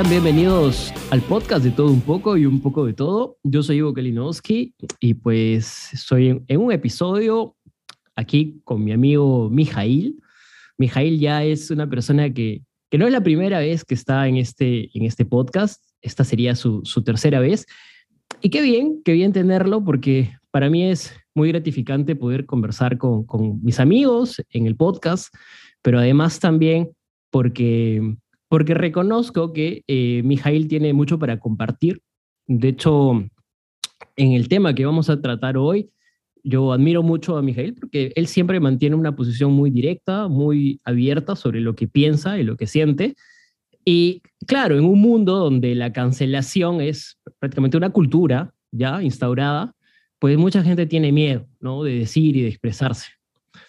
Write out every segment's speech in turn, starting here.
sean bienvenidos al podcast de todo un poco y un poco de todo. Yo soy Ivo Kalinowski y pues estoy en, un episodio aquí con mi amigo Mijail. Mijail ya es una persona que, que no es la primera vez que está en este, en este podcast, esta sería su, su tercera vez. Y qué bien, qué bien tenerlo porque para mí es muy gratificante poder conversar con, con mis amigos en el podcast, pero además también porque porque reconozco que eh, Mijail tiene mucho para compartir. De hecho, en el tema que vamos a tratar hoy, yo admiro mucho a Mijail porque él siempre mantiene una posición muy directa, muy abierta sobre lo que piensa y lo que siente. Y claro, en un mundo donde la cancelación es prácticamente una cultura ya instaurada, pues mucha gente tiene miedo, ¿no? De decir y de expresarse.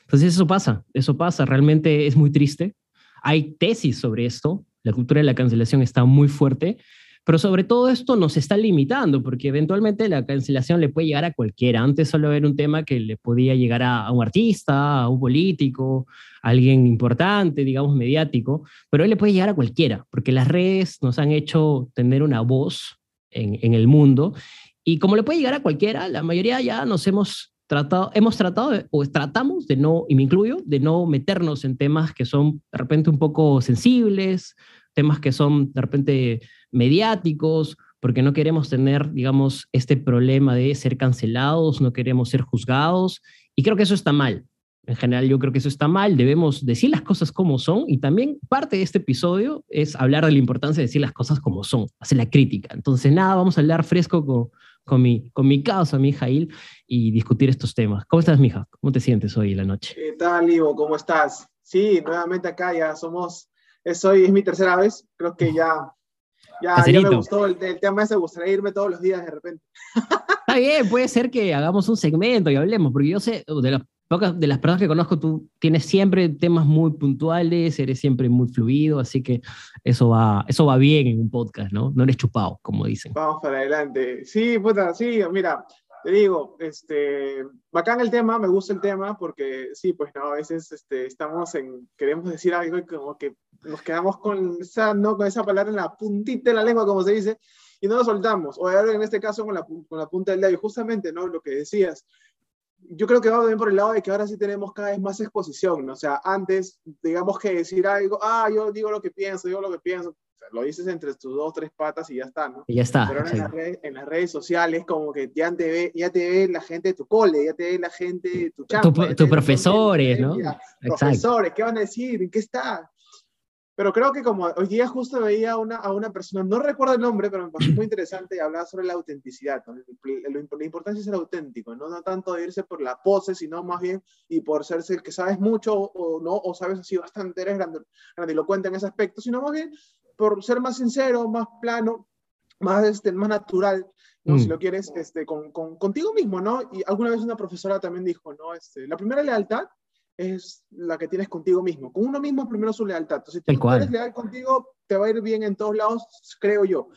Entonces eso pasa, eso pasa, realmente es muy triste. Hay tesis sobre esto, la cultura de la cancelación está muy fuerte, pero sobre todo esto nos está limitando, porque eventualmente la cancelación le puede llegar a cualquiera. Antes solo era un tema que le podía llegar a, un artista, a un político, a alguien importante, digamos, mediático, pero hoy le puede llegar a cualquiera, porque las redes nos han hecho tener una voz en, en el mundo. Y como le puede llegar a cualquiera, la mayoría ya nos hemos tratado, hemos tratado, o tratamos de no, y me incluyo, de no meternos en temas que son de repente un poco sensibles, temas que son de repente mediáticos, porque no queremos tener, digamos, este problema de ser cancelados, no queremos ser juzgados, y creo que eso está mal. En general, yo creo que eso está mal, debemos decir las cosas como son, y también parte de este episodio es hablar de la importancia de decir las cosas como son, hacer la crítica. Entonces, nada, vamos a hablar fresco con, con mi, con mi causa, mi Jail, y discutir estos temas. ¿Cómo estás, mija? ¿Cómo te sientes hoy en la noche? ¿Qué tal, Ivo? ¿Cómo estás? Sí, nuevamente acá ya somos es hoy es mi tercera vez, creo que ya, ya, me gustó el, tema ese, gustaría irme todos los días de repente. Está bien, puede ser que hagamos un segmento y hablemos, porque yo sé, de las pocas de las personas que conozco, tú tienes siempre temas muy puntuales, eres siempre muy fluido, así que eso va, eso va bien en un podcast, ¿no? No eres chupado, como dicen. Vamos para adelante. Sí, puta, sí, mira, te digo, este, bacán el tema, me gusta el tema, porque sí, pues no, a veces este, estamos en, queremos decir algo y como que nos quedamos con esa, ¿no? con esa palabra en la puntita de la lengua, como se dice, y no nos soltamos, o en este caso con la, con la punta del y justamente, ¿no? Lo que decías, yo creo que va bien por el lado de que ahora sí tenemos cada vez más exposición, ¿no? O sea, antes, digamos que decir algo, ah, yo digo lo que pienso, digo lo que pienso, lo dices entre tus dos, tres patas y ya está, ¿no? Y ya está. Pero en, las redes, en, las redes, sociales, como que ya te, ve, ya te ve la gente de tu cole, ya te ve la gente de tu chamba. Tus profesores, ¿no? Profesores, ¿qué van a decir? ¿En qué está? Pero creo que como hoy día justo veía una, a una persona, no recuerdo el nombre, pero me pareció muy interesante y hablaba sobre la autenticidad. La importancia es ser auténtico, ¿no? no tanto de irse por la pose, sino más bien y por ser el que sabes mucho o no, o sabes así bastante, eres grandilocuente en ese aspecto, sino más bien por ser más sincero, más plano, más, este, más natural, ¿no? si mm. lo quieres, este, con, con, contigo mismo, ¿no? Y alguna vez una profesora también dijo, ¿no? Este, la primera lealtad es la que tienes contigo mismo. Con uno mismo primero su lealtad. Entonces, si tú eres leal contigo, te va a ir bien en todos lados, creo yo.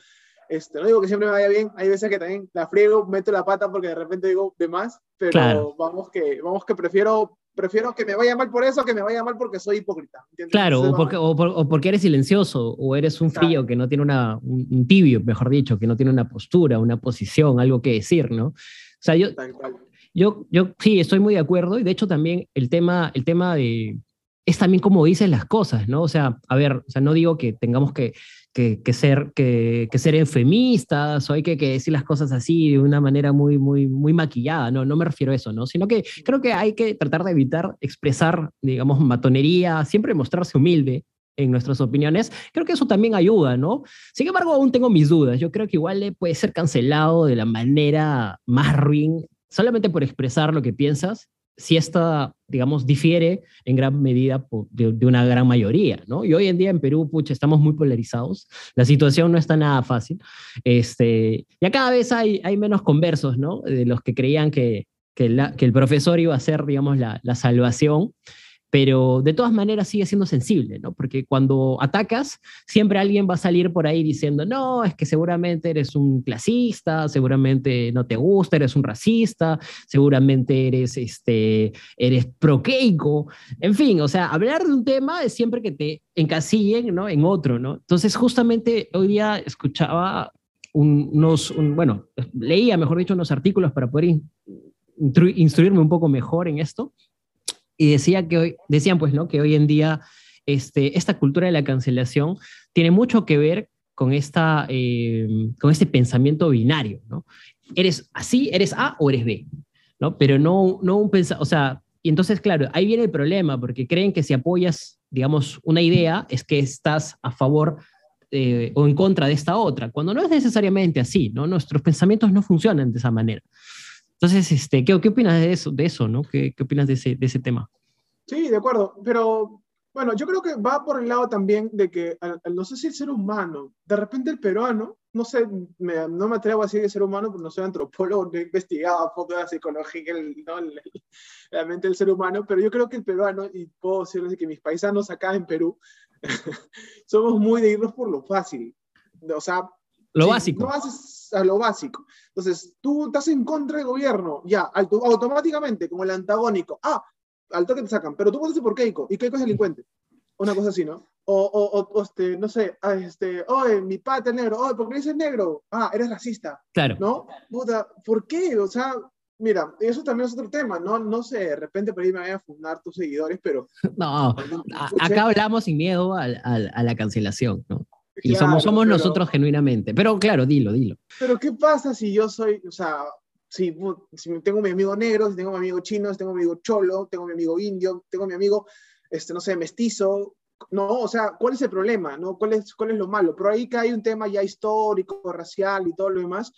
Este, no digo que siempre me vaya bien, hay veces que también la friego, meto la pata porque de repente digo de más, pero vamos, que, vamos que prefiero, prefiero que me vaya mal por eso que me vaya mal porque soy hipócrita. Claro, o, porque, o, porque, eres silencioso, o eres un frío que no tiene una, un, tibio, mejor dicho, que no tiene una postura, una posición, algo que decir, ¿no? O sea, yo, yo, yo sí, estoy muy de acuerdo y de hecho también el tema, el tema de, es también como dicen las cosas, ¿no? O sea, a ver, o sea, no digo que tengamos que, que, que ser, que, que, ser eufemistas o hay que, decir las cosas así de una manera muy, muy, muy maquillada, no, no me refiero a eso, ¿no? Sino que creo que hay que tratar de evitar expresar, digamos, matonería, siempre mostrarse humilde en nuestras opiniones, creo que eso también ayuda, ¿no? Sin embargo, aún tengo mis dudas. Yo creo que igual puede ser cancelado de la manera más ruin solamente por expresar lo que piensas, si esta, digamos, difiere en gran medida de, una gran mayoría, ¿no? Y hoy en día en Perú, pucha, estamos muy polarizados, la situación no está nada fácil, este, ya cada vez hay, hay menos conversos, ¿no? De los que creían que, que, el profesor iba a ser, digamos, la, la salvación, pero de todas maneras sigue siendo sensible, ¿no? Porque cuando atacas, siempre alguien va a salir por ahí diciendo, no, es que seguramente eres un clasista, seguramente no te gusta, eres un racista, seguramente eres, este, eres proqueico, en fin, o sea, hablar de un tema es siempre que te encasillen, ¿no? En otro, ¿no? Entonces, justamente hoy día escuchaba unos, bueno, leía, mejor dicho, unos artículos para poder instruirme un poco mejor en esto y decía que hoy, decían pues, ¿no? Que hoy en día este, esta cultura de la cancelación tiene mucho que ver con, esta, eh, con este pensamiento binario, ¿no? Eres así, eres A o eres B, ¿no? Pero no, no un pensamiento, o sea, y entonces, claro, ahí viene el problema, porque creen que si apoyas, digamos, una idea, es que estás a favor eh, o en contra de esta otra, cuando no es necesariamente así, ¿no? Nuestros pensamientos no funcionan de esa manera. Entonces, este, ¿qué, qué opinas de eso, de eso no? ¿Qué, qué opinas de ese, de ese tema? Sí, de acuerdo, pero bueno, yo creo que va por el lado también de que, no sé si el ser humano, de repente el peruano, no sé, no me atrevo a decir que ser humano porque no soy antropólogo, no he investigado un poco la psicología, ¿no? realmente el ser humano, pero yo creo que el peruano, y puedo decirles que mis paisanos acá en Perú, somos muy de irnos por lo fácil. O sea, lo básico. No haces a lo básico. Entonces, tú estás en contra del gobierno, ya, automáticamente, como el antagónico. Ah, al toque te sacan, pero tú votaste por Keiko, y Keiko es delincuente. Una cosa así, ¿no? O, o, o este, no sé, ah, este, oye, mi pata es negro, oye, ¿por qué dices negro? Ah, eres racista. Claro. ¿No? Puta, ¿por qué? O sea, mira, eso también es otro tema, ¿no? No sé, de repente por ahí me voy a fundar tus seguidores, pero... No, acá hablamos sin miedo a, a la cancelación, ¿no? Y somos, somos nosotros genuinamente. Pero claro, dilo, dilo. Pero ¿qué pasa si yo soy, o sea, si, si tengo mi amigo negro, si tengo mi amigo chino, si tengo mi amigo cholo, tengo mi amigo indio, tengo mi amigo, este, no sé, mestizo, no, o sea, ¿cuál es el problema? ¿no? ¿Cuál, es, ¿Cuál es lo malo? Pero ahí que hay un tema ya histórico, racial y todo lo demás.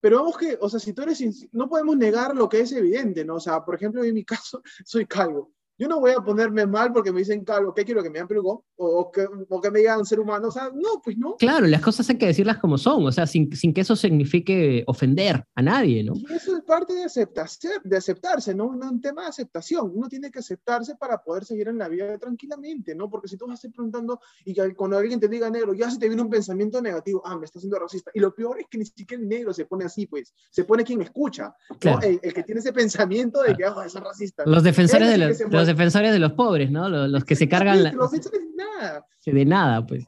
Pero vamos que, o sea, si tú eres, no podemos negar lo que es evidente, ¿no? O sea, por ejemplo, en mi caso, soy calvo. Yo no voy a ponerme mal porque me dicen calvo, ¿qué quiero que me digan? O, que, o que me digan ser humano, o sea, no, pues no. Claro, las cosas hay que decirlas como son, o sea, sin, sin que eso signifique ofender a nadie, ¿no? Y eso es parte de aceptarse, de aceptarse, ¿no? Un tema de aceptación. Uno tiene que aceptarse para poder seguir en la vida tranquilamente, ¿no? Porque si tú vas a preguntando y cuando alguien te diga negro, ya se te viene un pensamiento negativo, ah, me está haciendo racista. Y lo peor es que ni siquiera el negro se pone así, pues, se pone quien escucha, claro. el, que tiene ese pensamiento de que, ah, es racista. Los defensores de los defensores de los pobres, ¿no? Los, que se cargan... La... Los de nada. De nada, pues.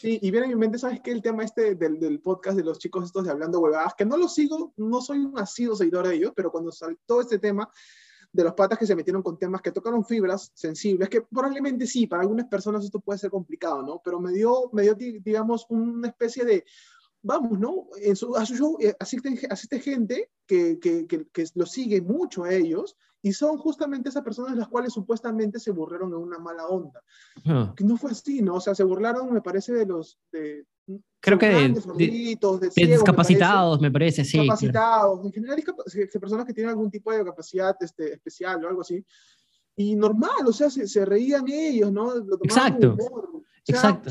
Sí, y viene en mi mente, ¿sabes qué? El tema este del, del, podcast de los chicos estos de Hablando Huevadas, que no lo sigo, no soy un asido seguidor de ellos, pero cuando saltó este tema de los patas que se metieron con temas que tocaron fibras sensibles, que probablemente sí, para algunas personas esto puede ser complicado, ¿no? Pero me dio, me dio digamos, una especie de vamos, ¿no? En su, a su show eh, asiste, asiste gente que, que, que, que, lo sigue mucho a ellos y son justamente esas personas de las cuales supuestamente se burlaron en una mala onda. Que no fue así, ¿no? O sea, se burlaron, me parece, de los... De, Creo que de, de, de, discapacitados, me parece, sí. Discapacitados, en general, personas que tienen algún tipo de capacidad este, especial o algo así. Y normal, o sea, se, se reían ellos, ¿no? Exacto. Exacto.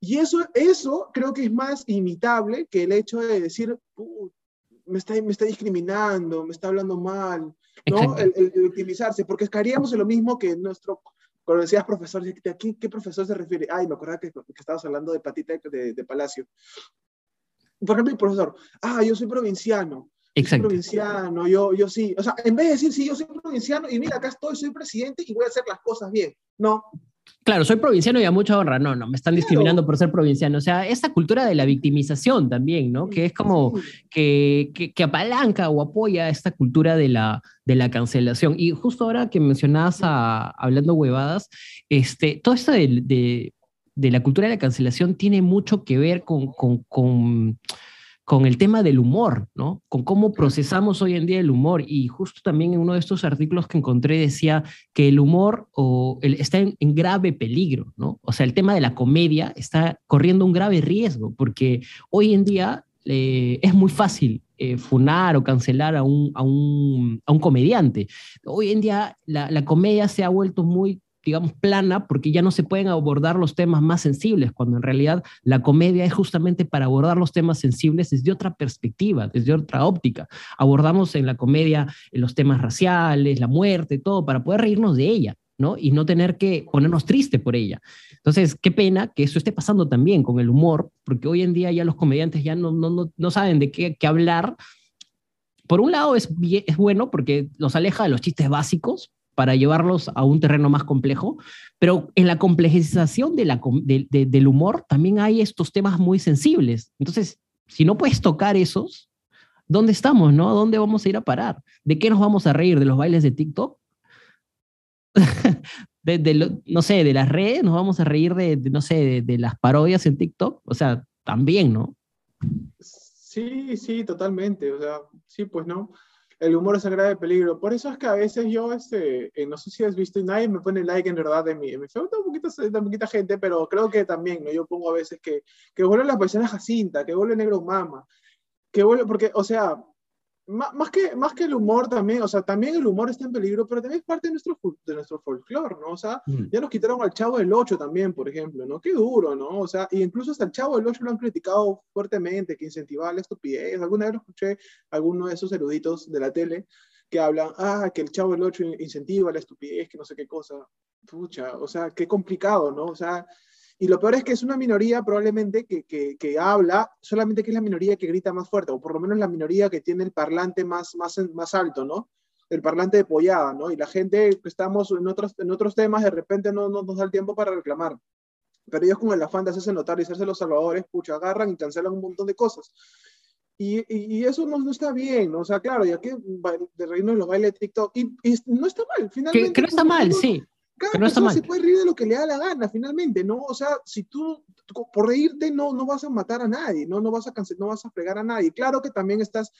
Y eso, eso creo que es más imitable que el hecho de decir, me, está, me está discriminando, me está hablando mal, ¿no? El, el, victimizarse, porque estaríamos en lo mismo que nuestro, cuando decías profesor, ¿a qué, qué profesor se refiere? Ay, me acordaba que, que estabas hablando de Patita de, de, Palacio. Por ejemplo, el profesor, ah, yo soy provinciano. Exacto. Soy provinciano, yo, yo sí. O sea, en vez de decir, sí, yo soy provinciano y mira, acá estoy, soy presidente y voy a hacer las cosas bien. No, Claro, soy provinciano y a mucha honra. No, no, me están discriminando por ser provinciano. O sea, esta cultura de la victimización también, ¿no? Que es como que, que, apalanca o apoya esta cultura de la, de la cancelación. Y justo ahora que mencionabas a, hablando huevadas, este, todo esto de, de, de, la cultura de la cancelación tiene mucho que ver con, con, con con el tema del humor, ¿no? Con cómo procesamos hoy en día el humor. Y justo también en uno de estos artículos que encontré decía que el humor o el, está en, grave peligro, ¿no? O sea, el tema de la comedia está corriendo un grave riesgo, porque hoy en día eh, es muy fácil eh, funar o cancelar a un, a, un, a un, comediante. Hoy en día la, la comedia se ha vuelto muy digamos, plana porque ya no se pueden abordar los temas más sensibles, cuando en realidad la comedia es justamente para abordar los temas sensibles desde otra perspectiva, desde otra óptica. Abordamos en la comedia los temas raciales, la muerte, todo, para poder reírnos de ella. ¿no? Y no tener que ponernos triste por ella. Entonces, qué pena que eso esté pasando también con el humor, porque hoy en día ya los comediantes ya no, no, no, no saben de qué, qué, hablar. Por un lado es, es bueno porque los aleja de los chistes básicos para llevarlos a un terreno más complejo, pero en la complejización de la, de, de, del humor también hay estos temas muy sensibles. Entonces, si no puedes tocar esos, ¿dónde estamos, no? ¿Dónde vamos a ir a parar? ¿De qué nos vamos a reír? ¿De los bailes de TikTok? de, no sé, de las redes, nos vamos a reír de, de no sé, de, de, las parodias en TikTok, o sea, también, ¿no? Sí, sí, totalmente, o sea, sí, pues no. El humor es un grave peligro. Por eso es que a veces yo, este, eh, no sé si has visto, y nadie me pone like en verdad de en mi Facebook, un poquito, de poquita gente, pero creo que también, ¿no? Yo pongo a veces que, que vuelve la persona Jacinta, que vuelve Negro Mama, que vuelve, porque, o sea, más que, más que el humor también, o sea, también el humor está en peligro, pero también es parte de nuestro, de nuestro folclore, ¿no? O sea, mm. ya nos quitaron al Chavo del 8 también, por ejemplo, ¿no? Qué duro, ¿no? O sea, y incluso hasta el Chavo del 8 lo han criticado fuertemente, que incentivaba la estupidez. Alguna vez lo escuché alguno de esos eruditos de la tele que hablan, ah, que el Chavo del 8 incentiva la estupidez, que no sé qué cosa. Pucha, o sea, qué complicado, ¿no? O sea, y lo peor es que es una minoría probablemente que, que, que, habla, solamente que es la minoría que grita más fuerte, o por lo menos la minoría que tiene el parlante más, más, más alto, ¿no? El parlante de pollada, ¿no? Y la gente que estamos en otros, en otros temas, de repente no, no nos da el tiempo para reclamar. Pero ellos con el afán de hacerse notar y hacerse los salvadores, pucha, agarran y cancelan un montón de cosas. Y, y, y, eso no, no, está bien, ¿no? o sea, claro, ya que de reino de los bailes de TikTok, y, y, no está mal, finalmente. Que, que no está mal, sí. Cada no persona se puede reír de lo que le da la gana, finalmente, ¿no? O sea, si tú, por reírte, no, no vas a matar a nadie, ¿no? No vas a cancelar, no vas a fregar a nadie. Claro que también estás,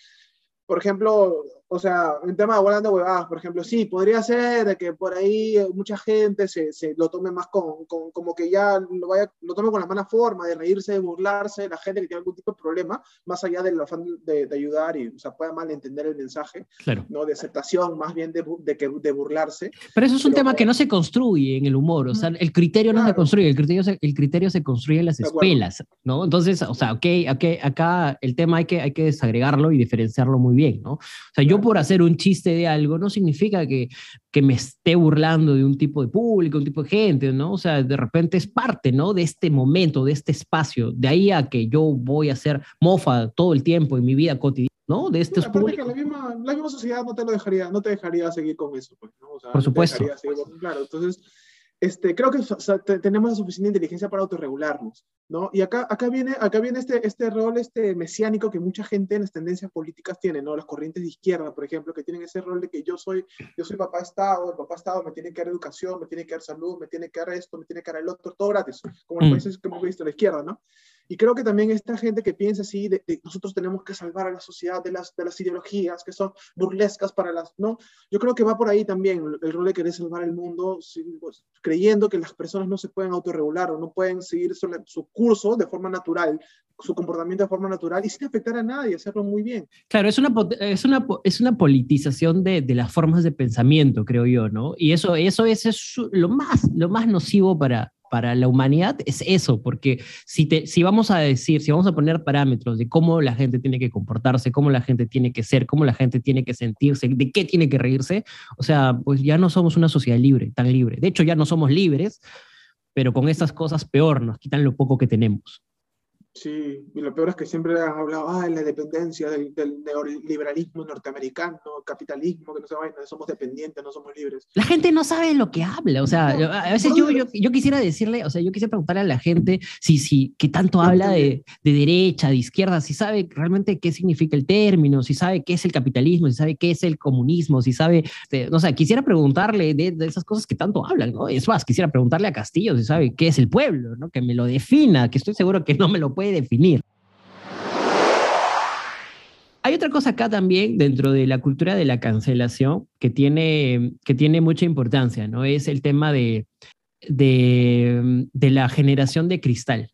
por ejemplo, o sea, en tema de hablando huevadas, por ejemplo, sí, podría ser de que por ahí mucha gente se, se lo tome más con, con, como que ya lo, vaya, lo tome con la mala forma de reírse, de burlarse de la gente que tiene algún tipo de problema, más allá del afán de, de ayudar y, o sea, pueda malentender el mensaje, claro. ¿no? De aceptación, más bien de, de, que, de burlarse. Pero eso es un Pero, tema que no se construye en el humor, o sea, el criterio claro. no se construye, el criterio se, el criterio se construye en las escuelas, ¿no? Entonces, o sea, ok, okay acá el tema hay que, hay que desagregarlo y diferenciarlo muy bien, ¿no? O sea, claro. Yo por hacer un chiste de algo no significa que, que me esté burlando de un tipo de público, un tipo de gente, ¿no? O sea, de repente es parte, ¿no? De este momento, de este espacio. De ahí a que yo voy a hacer mofa todo el tiempo en mi vida cotidiana. ¿no? De estos sí, públicos. La misma, la misma sociedad no te lo dejaría, no te dejaría seguir con eso, pues, ¿no? O sea, Por supuesto. Seguir, claro, entonces, este, creo que o sea, tenemos la suficiente inteligencia para autorregularnos, ¿no? Y acá, acá viene, acá viene este, este rol este mesiánico que mucha gente en las tendencias políticas tiene, ¿no? Las corrientes de izquierda, por ejemplo, que tienen ese rol de que yo soy, yo soy papá Estado, el papá Estado me tiene que dar educación, me tiene que dar salud, me tiene que dar esto, me tiene que dar el otro, todo gratis, como los países que hemos visto a la izquierda, ¿no? Y creo que también esta gente que piensa así, de, de, nosotros tenemos que salvar a la sociedad de las, de las ideologías que son burlescas para las, ¿no? Yo creo que va por ahí también el, rol de querer salvar el mundo, pues, creyendo que las personas no se pueden autorregular o no pueden seguir su, su, curso de forma natural, su comportamiento de forma natural y sin afectar a nadie, hacerlo muy bien. Claro, es una, es una, es una politización de, de las formas de pensamiento, creo yo, ¿no? Y eso, eso es, es lo, más, lo más nocivo para, para la humanidad es eso, porque si, te, si vamos a decir, si vamos a poner parámetros de cómo la gente tiene que comportarse, cómo la gente tiene que ser, cómo la gente tiene que sentirse, de qué tiene que reírse, o sea, pues ya no somos una sociedad libre, tan libre. De hecho, ya no somos libres, pero con estas cosas peor, nos quitan lo poco que tenemos. Sí, y lo peor es que siempre han hablado ah, de la dependencia del, del, neoliberalismo norteamericano, capitalismo, que no se vayan, somos dependientes, no somos libres. La gente no sabe lo que habla, o sea, no, a veces yo, yo, yo, quisiera decirle, o sea, yo quisiera preguntarle a la gente si, si que tanto habla de, de, derecha, de izquierda, si sabe realmente qué significa el término, si sabe qué es el capitalismo, si sabe qué es el comunismo, si sabe, no sé, quisiera preguntarle de, de esas cosas que tanto hablan, ¿no? Es más, quisiera preguntarle a Castillo si sabe qué es el pueblo, ¿no? Que me lo defina, que estoy seguro que no me lo puede definir. Hay otra cosa acá también dentro de la cultura de la cancelación que tiene, que tiene mucha importancia, ¿no? Es el tema de, de la generación de cristal.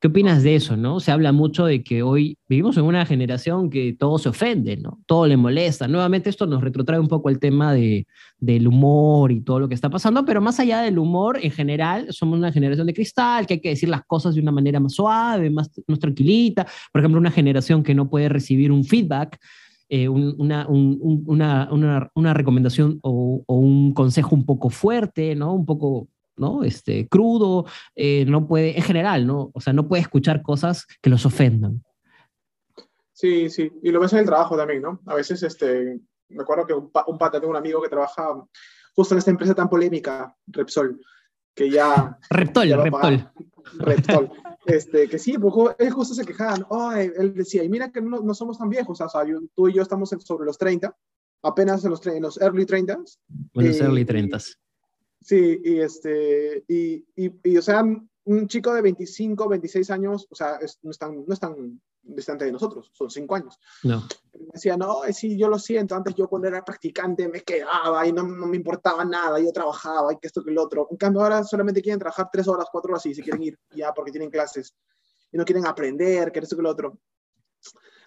¿Qué opinas de eso? ¿no? Se habla mucho de que hoy vivimos en una generación que todo se ofende, ¿no? todo le molesta. Nuevamente esto nos retrotrae un poco el tema de, del humor y todo lo que está pasando, pero más allá del humor, en general, somos una generación de cristal, que hay que decir las cosas de una manera más suave, más, más tranquilita. Por ejemplo, una generación que no puede recibir un feedback eh, una, una, una, una, recomendación o, un consejo un poco fuerte, ¿no? Un poco, ¿no? Este, crudo, eh, no puede, en general, ¿no? O sea, no puede escuchar cosas que los ofendan. Sí, sí, y lo ves en el trabajo también, ¿no? A veces, este, me acuerdo que un, un pata, tengo un amigo que trabaja justo en esta empresa tan polémica, Repsol, que ya... Reptol, Reptol. Reptol. Este, que sí, pues él justo se quejaban, oh, él decía, y mira que no, no somos tan viejos, o sea, tú y yo estamos sobre los 30, apenas en los, en los early 30. En los early 30. Sí, y este, y, y, y, o sea, un chico de 25, 26 años, o sea, no, es tan, no es tan distante de nosotros, son 5 años. No. Me decía, no, sí, yo lo siento, antes yo cuando era practicante me quedaba y no, no, me importaba nada, yo trabajaba y que esto que el otro. En cambio, ahora solamente quieren trabajar 3 horas, 4 horas y se quieren ir ya porque tienen clases y no quieren aprender, que esto que el otro.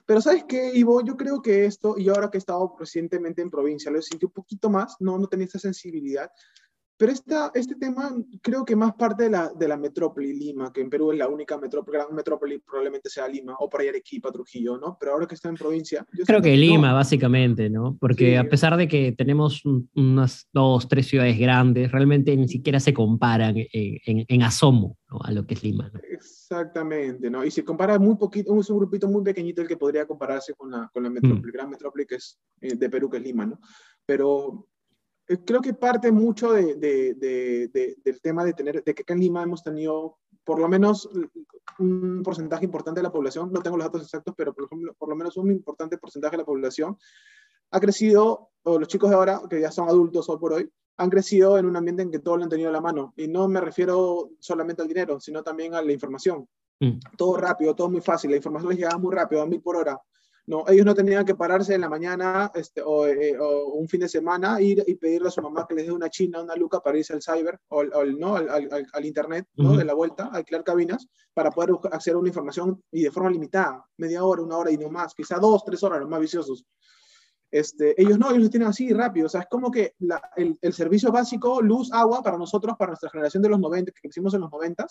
Pero ¿sabes qué, Ivo? Yo creo que esto, y ahora que he estado recientemente en provincia, lo he sentido un poquito más, no, no tenía esa sensibilidad, pero esta, este tema creo que más parte de la, de la metrópoli Lima, que en Perú es la única metrópoli, gran metrópoli probablemente sea Lima, o por ahí Arequipa, Trujillo, ¿no? Pero ahora que está en provincia... Yo creo que Lima, básicamente, ¿no? Porque a pesar de que tenemos unas dos, tres ciudades grandes, realmente ni siquiera se comparan en, en, asomo ¿no? a lo que es Lima. ¿no? Exactamente, ¿no? Y se compara muy poquito, un grupito muy pequeñito el que podría compararse con la, con la metrópoli, mm. gran metrópoli que es eh, de Perú, que es Lima, ¿no? Pero creo que parte mucho de, de, del tema de tener, de que acá en Lima hemos tenido por lo menos un porcentaje importante de la población, no tengo los datos exactos, pero por, ejemplo, por lo menos un importante porcentaje de la población ha crecido, o los chicos de ahora, que ya son adultos hoy por hoy, han crecido en un ambiente en que todo lo han tenido a la mano. Y no me refiero solamente al dinero, sino también a la información. Mm. Todo rápido, todo muy fácil. La información les llegaba muy rápido, a mil por hora. No, ellos no tenían que pararse en la mañana este, eh, o, un fin de semana ir y pedirle a su mamá que les dé una china, una luca para irse al cyber o, ¿no? al, al, al, internet ¿no? de la vuelta, alquilar cabinas para poder acceder a una información y de forma limitada, media hora, una hora y no más, quizá dos, tres horas, los más viciosos. Este, ellos no, ellos lo tienen así rápido, o sea, es como que la, el, el, servicio básico, luz, agua, para nosotros, para nuestra generación de los 90, que crecimos en los 90,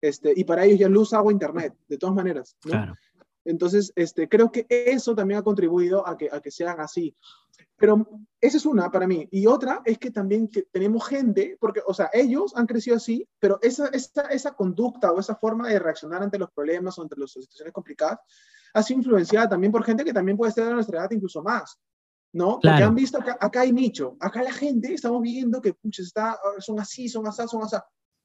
este, y para ellos ya luz, agua, internet, de todas maneras. ¿no? Claro. Entonces, este, creo que eso también ha contribuido a que, a que sean así. Pero esa es una para mí. Y otra es que también que tenemos gente, porque, o sea, ellos han crecido así, pero esa, esa, esa conducta o esa forma de reaccionar ante los problemas o ante las situaciones complicadas ha sido influenciada también por gente que también puede ser de nuestra edad incluso más. ¿no? Porque han visto que acá, hay nicho, acá la gente estamos viendo que puches, está, son así, son así, son así.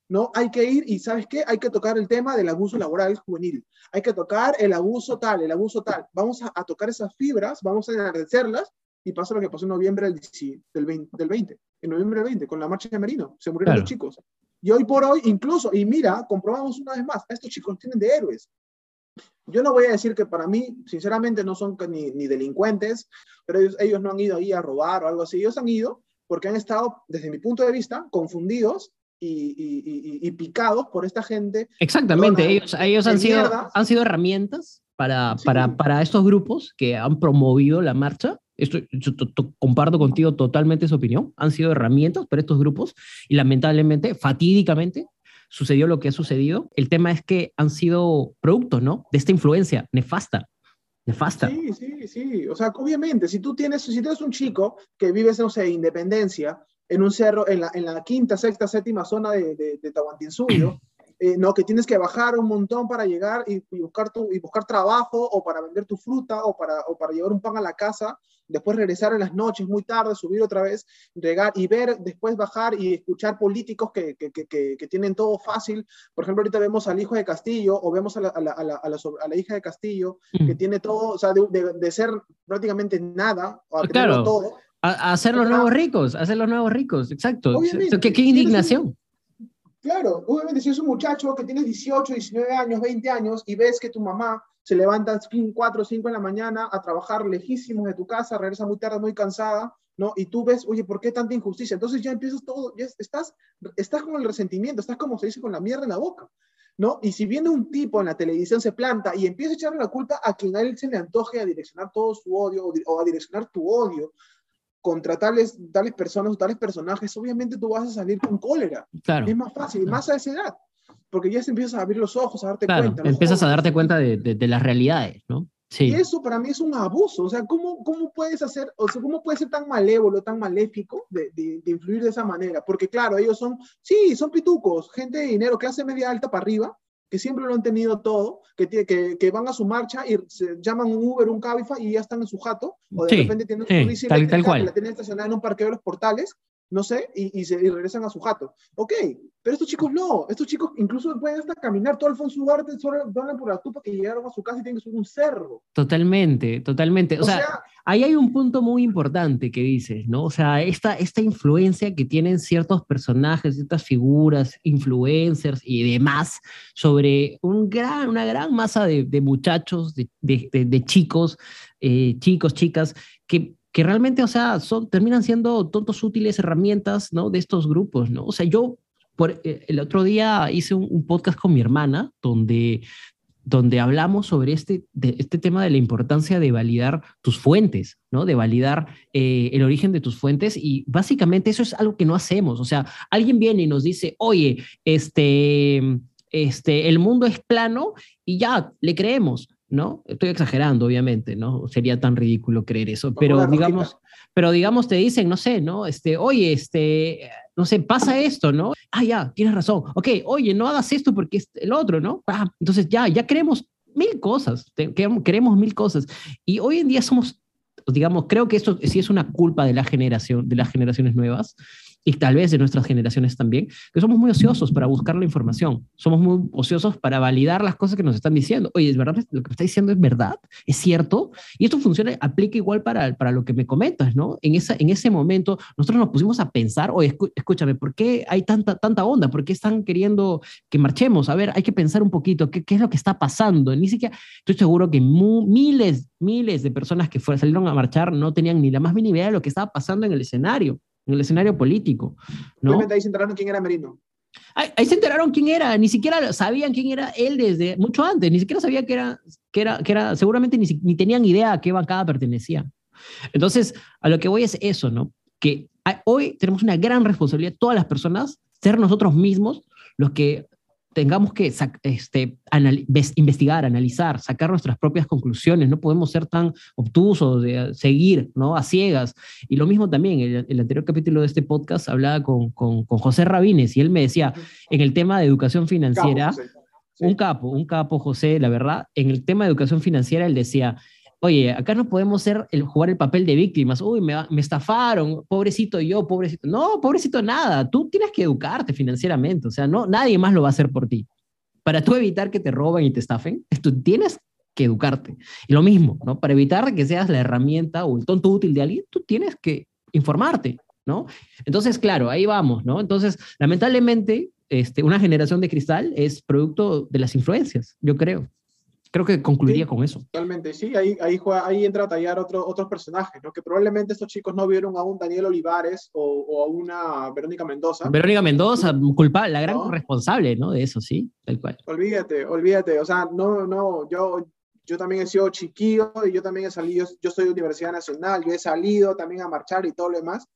¿No? Hay que ir y, ¿sabes qué? Hay que tocar el tema del abuso laboral juvenil. Hay que tocar el abuso tal, el abuso tal. Vamos a, tocar esas fibras, vamos a enardecerlas y pasa lo que pasó en noviembre del, del, 20, del 20, en noviembre del 20, con la marcha de Merino. Se murieron los chicos. Y hoy por hoy, incluso, y mira, comprobamos una vez más, estos chicos tienen de héroes. Yo no voy a decir que para mí, sinceramente, no son ni, ni delincuentes, pero ellos, ellos no han ido ahí a robar o algo así. Ellos han ido porque han estado, desde mi punto de vista, confundidos y, picados por esta gente. Exactamente, ellos, ellos han, sido, han sido herramientas para, para, para, estos grupos que han promovido la marcha. Esto, yo comparto contigo totalmente esa opinión. Han sido herramientas para estos grupos y lamentablemente, fatídicamente, sucedió lo que ha sucedido. El tema es que han sido productos, ¿no? De esta influencia nefasta. Nefasta. Sí, sí, sí. O sea, obviamente, si tú tienes, si tienes un chico que vive, no sé, Independencia, en un cerro, en la, en la quinta, sexta, séptima zona de, de, de Tahuantinsuyo, eh, no, que tienes que bajar un montón para llegar y, buscar tu, y buscar trabajo o para vender tu fruta o para, o para llevar un pan a la casa, después regresar en las noches muy tarde, subir otra vez, llegar y ver, después bajar y escuchar políticos que, que, que, que tienen todo fácil. Por ejemplo, ahorita vemos al hijo de Castillo o vemos a la, a la, a la, a la hija de Castillo, que mm. tiene todo, o sea, de, de, de ser prácticamente nada, a claro. todo a, hacer los nuevos ricos, a hacer los nuevos ricos, exacto. ¿Qué, qué indignación. claro, obviamente si es un muchacho que tiene 18, 19 años, 20 años y ves que tu mamá se levanta a 4 o 5 en la mañana a trabajar lejísimos de tu casa, regresa muy tarde, muy cansada, ¿no? Y tú ves, oye, ¿por qué tanta injusticia? Entonces ya empiezas todo, ya estás, estás con el resentimiento, estás como se dice con la mierda en la boca, ¿no? Y si viene un tipo en la televisión, se planta y empieza a echarle la culpa a quien a él se le antoje a direccionar todo su odio o a direccionar tu odio contra tales, tales personas o tales personajes, obviamente tú vas a salir con cólera. Claro. Es más fácil, más a esa edad, porque ya se empiezas a abrir los ojos, a darte cuenta. Empiezas a darte cuenta de, de, las realidades, ¿no? Y eso para mí es un abuso. O sea, ¿cómo, cómo puedes hacer, o sea, cómo puede ser tan malévolo, tan maléfico de, de, de, influir de esa manera? Porque claro, ellos son, sí, son pitucos, gente de dinero, clase media alta para arriba, que siempre lo han tenido todo, que, que, que van a su marcha y se llaman un Uber, un Cabify y ya están en su jato, o de repente tienen su bici tal, tal cual. la tienen estacionada en un parqueo de los portales, no sé, y, y, se, y regresan a su jato. Ok, pero estos chicos no, estos chicos incluso pueden hasta caminar todo Alfonso Ugarte, solo van por la tupa que llegaron a su casa y tienen que subir un cerro. Totalmente, totalmente. O, o sea, sea, ahí hay un punto muy importante que dices, ¿no? O sea, esta, esta influencia que tienen ciertos personajes, ciertas figuras, influencers y demás sobre un gran, una gran masa de, de muchachos, de, de, de chicos, eh, chicos, chicas, que que realmente, o sea, son, terminan siendo tontos útiles herramientas, ¿no? De estos grupos, ¿no? O sea, yo por, eh, el otro día hice un, podcast con mi hermana donde, donde hablamos sobre este, este tema de la importancia de validar tus fuentes, ¿no? De validar eh, el origen de tus fuentes y básicamente eso es algo que no hacemos. O sea, alguien viene y nos dice, oye, este, este, el mundo es plano y ya, le creemos. ¿No? Estoy exagerando, obviamente, ¿no? Sería tan ridículo creer eso, pero digamos, pero digamos te dicen, no sé, ¿no? Este, oye, este, no sé, pasa esto, ¿no? Ah, ya, tienes razón. Ok, oye, no hagas esto porque es el otro, ¿no? Ah, entonces ya, ya queremos mil cosas, queremos mil cosas. Y hoy en día somos, digamos, creo que esto sí es una culpa de la generación, de las generaciones nuevas, y tal vez de nuestras generaciones también, que somos muy ociosos para buscar la información, somos muy ociosos para validar las cosas que nos están diciendo. Oye, ¿es verdad? ¿Lo que me está diciendo es verdad? ¿Es cierto? Y esto funciona, aplica igual para, para lo que me comentas, ¿no? En, esa, en ese momento nosotros nos pusimos a pensar, oye, escúchame, ¿por qué hay tanta, tanta onda? ¿Por qué están queriendo que marchemos? A ver, hay que pensar un poquito, ¿qué, qué es lo que está pasando? Ni siquiera, estoy seguro que miles, miles de personas que fueron, salieron a marchar no tenían ni la más mínima idea de lo que estaba pasando en el escenario en el escenario político. ¿no? Ahí se enteraron quién era Merino. Ahí, ahí, se enteraron quién era, ni siquiera sabían quién era él desde mucho antes, ni siquiera sabía que era, que era, que era seguramente ni, ni tenían idea a qué bancada pertenecía. Entonces, a lo que voy es eso, ¿no? Que hoy tenemos una gran responsabilidad, todas las personas, ser nosotros mismos los que tengamos que este, anal investigar, analizar, sacar nuestras propias conclusiones, no podemos ser tan obtusos de seguir ¿no? a ciegas. Y lo mismo también, el, el anterior capítulo de este podcast hablaba con, con, con, José Rabines y él me decía, en el tema de educación financiera, capo, sí. un capo, un capo José, la verdad, en el tema de educación financiera él decía, oye, acá no podemos ser el, jugar el papel de víctimas, uy, me, me, estafaron, pobrecito yo, pobrecito. No, pobrecito nada, tú tienes que educarte financieramente, o sea, no, nadie más lo va a hacer por ti. Para tú evitar que te roben y te estafen, tú tienes que educarte. Y lo mismo, ¿no? Para evitar que seas la herramienta o el tonto útil de alguien, tú tienes que informarte, ¿no? Entonces, claro, ahí vamos, ¿no? Entonces, lamentablemente, este, una generación de cristal es producto de las influencias, yo creo. Creo que concluiría sí, con eso. Totalmente, sí, ahí, ahí, juega, ahí entra a tallar otro, otros personajes, ¿no? que probablemente estos chicos no vieron a un Daniel Olivares o, o a una Verónica Mendoza. Verónica Mendoza, culpable, la gran ¿no? responsable ¿no? de eso, sí, tal cual. Olvídate, olvídate, o sea, no, no, yo, yo también he sido chiquillo y yo también he salido, yo soy de Universidad Nacional, yo he salido también a marchar y todo lo demás.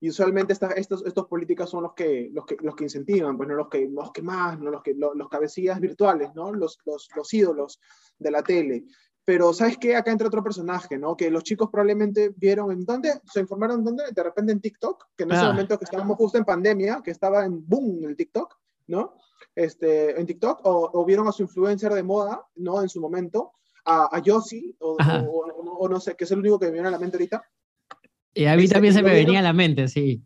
Y usualmente esta, estos, estos políticos son los que, los que, los que incentivan, pues no los que, los que más, no los, que, los, los cabecillas virtuales, ¿no? Los, los, los ídolos de la tele. Pero, ¿sabes qué? Acá entra otro personaje, ¿no? Que los chicos probablemente vieron en dónde, se informaron dónde, de repente en TikTok, que en ah. ese momento que estábamos justo en pandemia, que estaba en boom el TikTok, ¿no? Este, en TikTok, o, o vieron a su influencer de moda, ¿no? En su momento, a, a Yossi, o, o, o, no sé, que es el único que me viene a la mente ahorita, y a mí este, también se me venía a la mente, sí.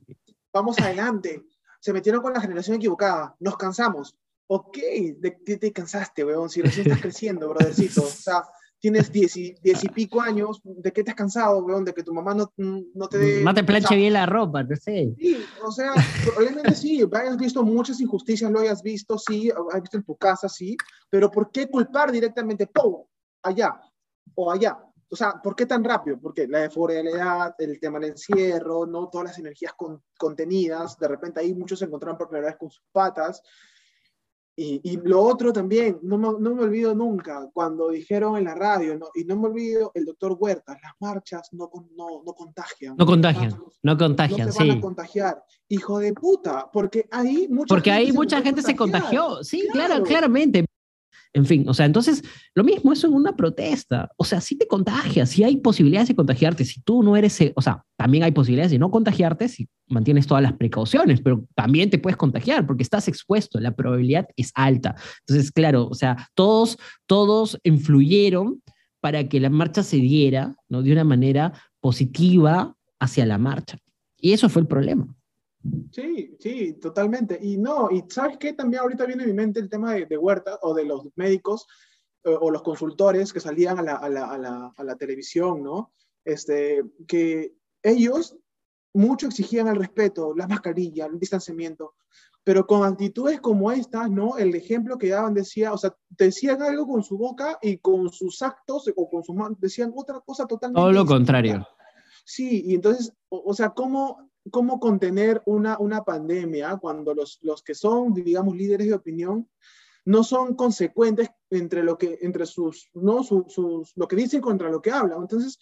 Vamos adelante. Se metieron con la generación equivocada. Nos cansamos. Ok, ¿de qué te cansaste, weón? Si recién estás creciendo, brothercito. O sea, tienes diez y, diez y pico años. ¿De qué te has cansado, weón? De que tu mamá no, no te dé... No te planche o sea, bien la ropa, no sé. Sí, o sea, probablemente sí. Hayas visto muchas injusticias, lo hayas visto, sí. Has visto en tu casa, sí. Pero ¿por qué culpar directamente, ¡pum! Allá o allá? O sea, ¿por qué tan rápido? Porque la euforia el tema del encierro, ¿no? Todas las energías con, contenidas, de repente ahí muchos se encontraron por primera vez con sus patas. Y, y lo otro también, no me, no me, olvido nunca, cuando dijeron en la radio, ¿no? y no me olvido el doctor Huerta, las marchas no, no, no contagian. No contagian, no contagian, no se van sí. a contagiar. Hijo de puta, porque ahí mucha porque gente ahí mucha gente se contagió, sí, claro. claro, claramente En fin, o sea, entonces, lo mismo, en una protesta. O sea, si te contagias, si hay posibilidades de contagiarte, si tú no eres, o sea, también hay posibilidades de no contagiarte si mantienes todas las precauciones, pero también te puedes contagiar porque estás expuesto, la probabilidad es alta. Entonces, claro, o sea, todos, todos influyeron para que la marcha se diera, ¿no? De una manera positiva hacia la marcha. Y eso fue el problema. Sí, sí, totalmente. Y no, y sabes qué, también ahorita viene a mi mente el tema de, Huerta o de los médicos o los consultores que salían a la, a, la, a, la, a la, televisión, ¿no? Este, que ellos mucho exigían el respeto, la mascarilla, el distanciamiento, pero con actitudes como estas, ¿no? El ejemplo que daban decía, o sea, decían algo con su boca y con sus actos o con sus manos decían otra cosa totalmente. Todo lo contrario. Sí, y entonces, o, sea, ¿cómo, cómo contener una, una pandemia cuando los, los que son, digamos, líderes de opinión no son consecuentes entre lo que, entre sus, ¿no? Sus, lo que dicen contra lo que hablan. Entonces,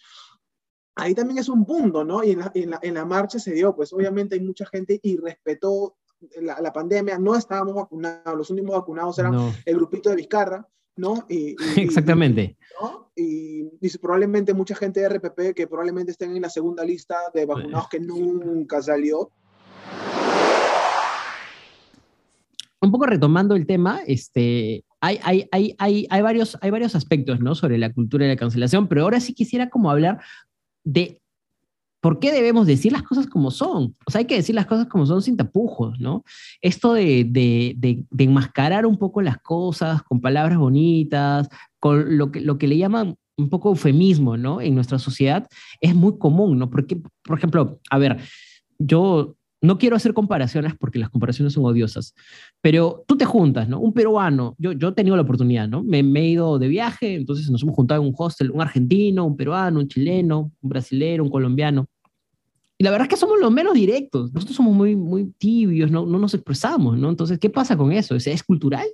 ahí también es un punto, ¿no? Y en la, en la, en la marcha se dio, pues obviamente hay mucha gente y respetó la, la, pandemia, no estábamos vacunados, los últimos vacunados eran el grupito de Vizcarra, ¿no? Y, Exactamente. Y, y, probablemente mucha gente de RPP que probablemente estén en la segunda lista de vacunados que nunca salió. Un poco retomando el tema, este, hay, hay, hay, hay, hay, varios, hay varios aspectos ¿no? sobre la cultura de la cancelación, pero ahora sí quisiera como hablar de ¿por qué debemos decir las cosas como son? O sea, hay que decir las cosas como son sin tapujos, ¿no? Esto de, de, de, enmascarar un poco las cosas con palabras bonitas, con lo que, lo que le llaman un poco eufemismo, ¿no? En nuestra sociedad es muy común, ¿no? Porque, por ejemplo, a ver, yo no quiero hacer comparaciones porque las comparaciones son odiosas, pero tú te juntas, ¿no? Un peruano, yo, yo he tenido la oportunidad, ¿no? Me, me, he ido de viaje, entonces nos hemos juntado en un hostel, un argentino, un peruano, un chileno, un brasilero, un colombiano. Y la verdad es que somos los menos directos, nosotros somos muy, muy tibios, no, no nos expresamos, ¿no? Entonces, ¿qué pasa con eso? ¿Es, es cultural?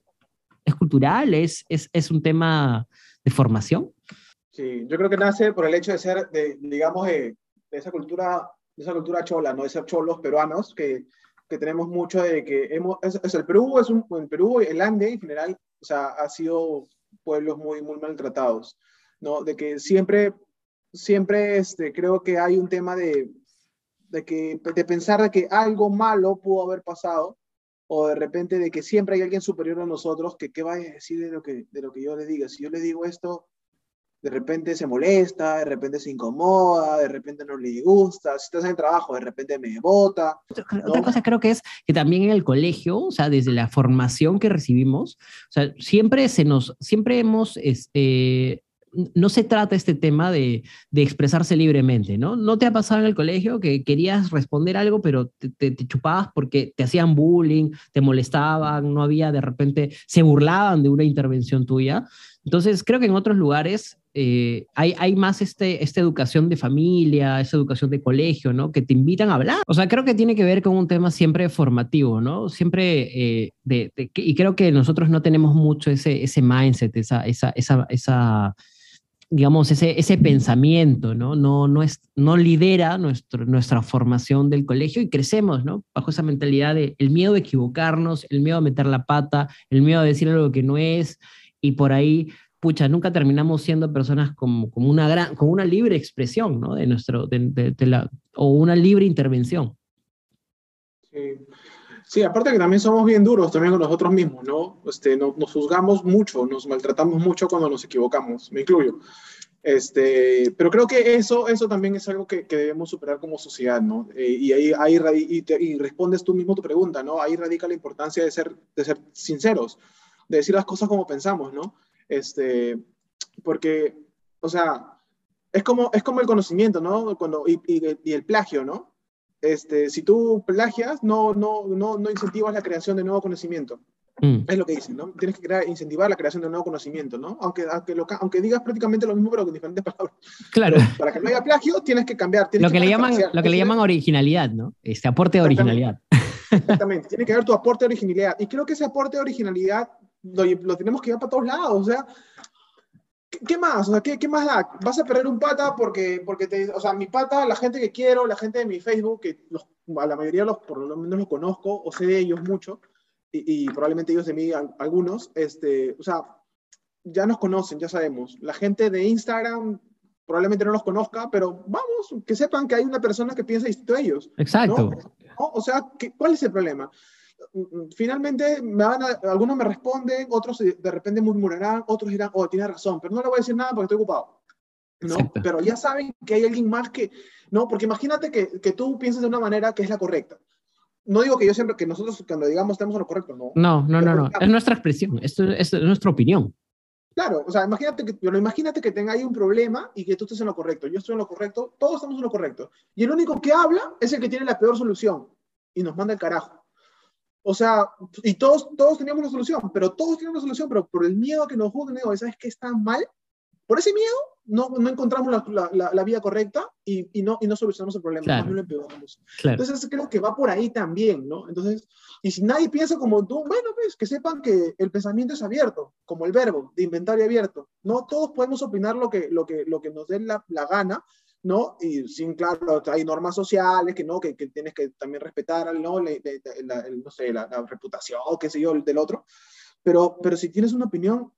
¿Es cultural? ¿Es, es, ¿Es un tema de formación? Sí, yo creo que nace por el hecho de ser, de, digamos, de, de esa cultura esa cultura chola, ¿no? De ser cholos peruanos, que, que tenemos mucho de que hemos, es, el Perú, es un, el Perú, el Ande en general, o sea, ha sido pueblos muy, muy maltratados, ¿no? De que siempre, siempre, este, creo que hay un tema de, de que, de pensar de que algo malo pudo haber pasado, o de repente de que siempre hay alguien superior a nosotros que qué va a decir de lo que, de lo que yo le diga. Si yo le digo esto, de repente se molesta, de repente se incomoda, de repente no le gusta, si estás en el trabajo, de repente me vota. Otra cosa creo que es que también en el colegio, o sea, desde la formación que recibimos, o sea, siempre se nos, siempre hemos, este, no se trata este tema de, de, expresarse libremente, ¿no? ¿No te ha pasado en el colegio que querías responder algo, pero te, te, te, chupabas porque te hacían bullying, te molestaban, no había de repente, se burlaban de una intervención tuya? Entonces, creo que en otros lugares eh, hay, hay más este, esta educación de familia, esta educación de colegio, ¿no? Que te invitan a hablar. O sea, creo que tiene que ver con un tema siempre formativo, ¿no? Siempre, eh, de, y creo que nosotros no tenemos mucho ese, ese mindset, esa, esa, esa, digamos, ese, ese pensamiento, ¿no? No, no, es, no lidera nuestro, nuestra formación del colegio y crecemos, ¿no? Bajo esa mentalidad de el miedo a equivocarnos, el miedo a meter la pata, el miedo a decir algo que no es, y por ahí pucha, nunca terminamos siendo personas como, como, una, gran, una libre expresión, ¿no? De nuestro, de, la, o una libre intervención. Sí. sí. aparte que también somos bien duros también con nosotros mismos, ¿no? Este, no, nos juzgamos mucho, nos maltratamos mucho cuando nos equivocamos, me incluyo. Este, pero creo que eso, eso también es algo que, que debemos superar como sociedad, ¿no? Eh, y ahí, ahí y, y, respondes tú mismo tu pregunta, ¿no? Ahí radica la importancia de ser, de ser sinceros, de decir las cosas como pensamos, ¿no? Este, porque, o sea, es como, es como el conocimiento, ¿no? Cuando, y, y, el plagio, ¿no? Este, si tú plagias, no, no, no, no incentivas la creación de nuevo conocimiento. Mm. Es lo que dicen, ¿no? Tienes que crear, incentivar la creación de nuevo conocimiento, ¿no? Aunque, aunque, lo, aunque digas prácticamente lo mismo, pero con diferentes palabras. Claro. para que no haya plagio, tienes que cambiar. lo, que, le llaman, lo que le llaman originalidad, ¿no? Este aporte de originalidad. Exactamente, tiene que haber tu aporte de originalidad. Y creo que ese aporte de originalidad lo, tenemos que llevar para todos lados, o sea, ¿qué, más? O sea, ¿qué, ¿qué, más da? Vas a perder un pata porque, porque te, o sea, mi pata, la gente que quiero, la gente de mi Facebook, que los, a la mayoría los, por lo menos los conozco o sé de ellos mucho, y, y probablemente ellos de mí algunos, este, o sea, ya nos conocen, ya sabemos. La gente de Instagram probablemente no los conozca, pero vamos, que sepan que hay una persona que piensa distinto a ellos. Exacto. O sea, ¿cuál es el problema? Finalmente, me van algunos me responden, otros de repente murmurarán, otros dirán, oh, tiene razón, pero no le voy a decir nada porque estoy ocupado. ¿no? Pero ya saben que hay alguien más que, ¿no? Porque imagínate que, que tú piensas de una manera que es la correcta. No digo que yo siempre, que nosotros cuando digamos estamos en lo correcto, no. No, no, no, no. Es nuestra expresión, es, es nuestra opinión. Claro, o sea, imagínate que, pero imagínate que tenga ahí un problema y que tú estés en lo correcto, yo estoy en lo correcto, todos estamos en lo correcto. Y el único que habla es el que tiene la peor solución y nos manda el carajo. O sea, y todos, todos teníamos una solución, pero todos teníamos una solución, pero por el miedo a que nos juzguen, ¿sabes qué está mal? Por ese miedo no, no encontramos la, la, la, vía correcta y, y, no, y no solucionamos el problema, claro. lo empeoramos. Claro. Entonces creo que va por ahí también, ¿no? Entonces, y si nadie piensa como tú, bueno, pues que sepan que el pensamiento es abierto, como el verbo de inventario abierto. No todos podemos opinar lo que, lo que, lo que nos dé la, la gana, ¿no? Y sin, claro, hay normas sociales que, ¿no? Que, que tienes que también respetar, ¿no? La, la, la, no sé, la, reputación, qué sé yo, del otro. Pero, pero si tienes una opinión,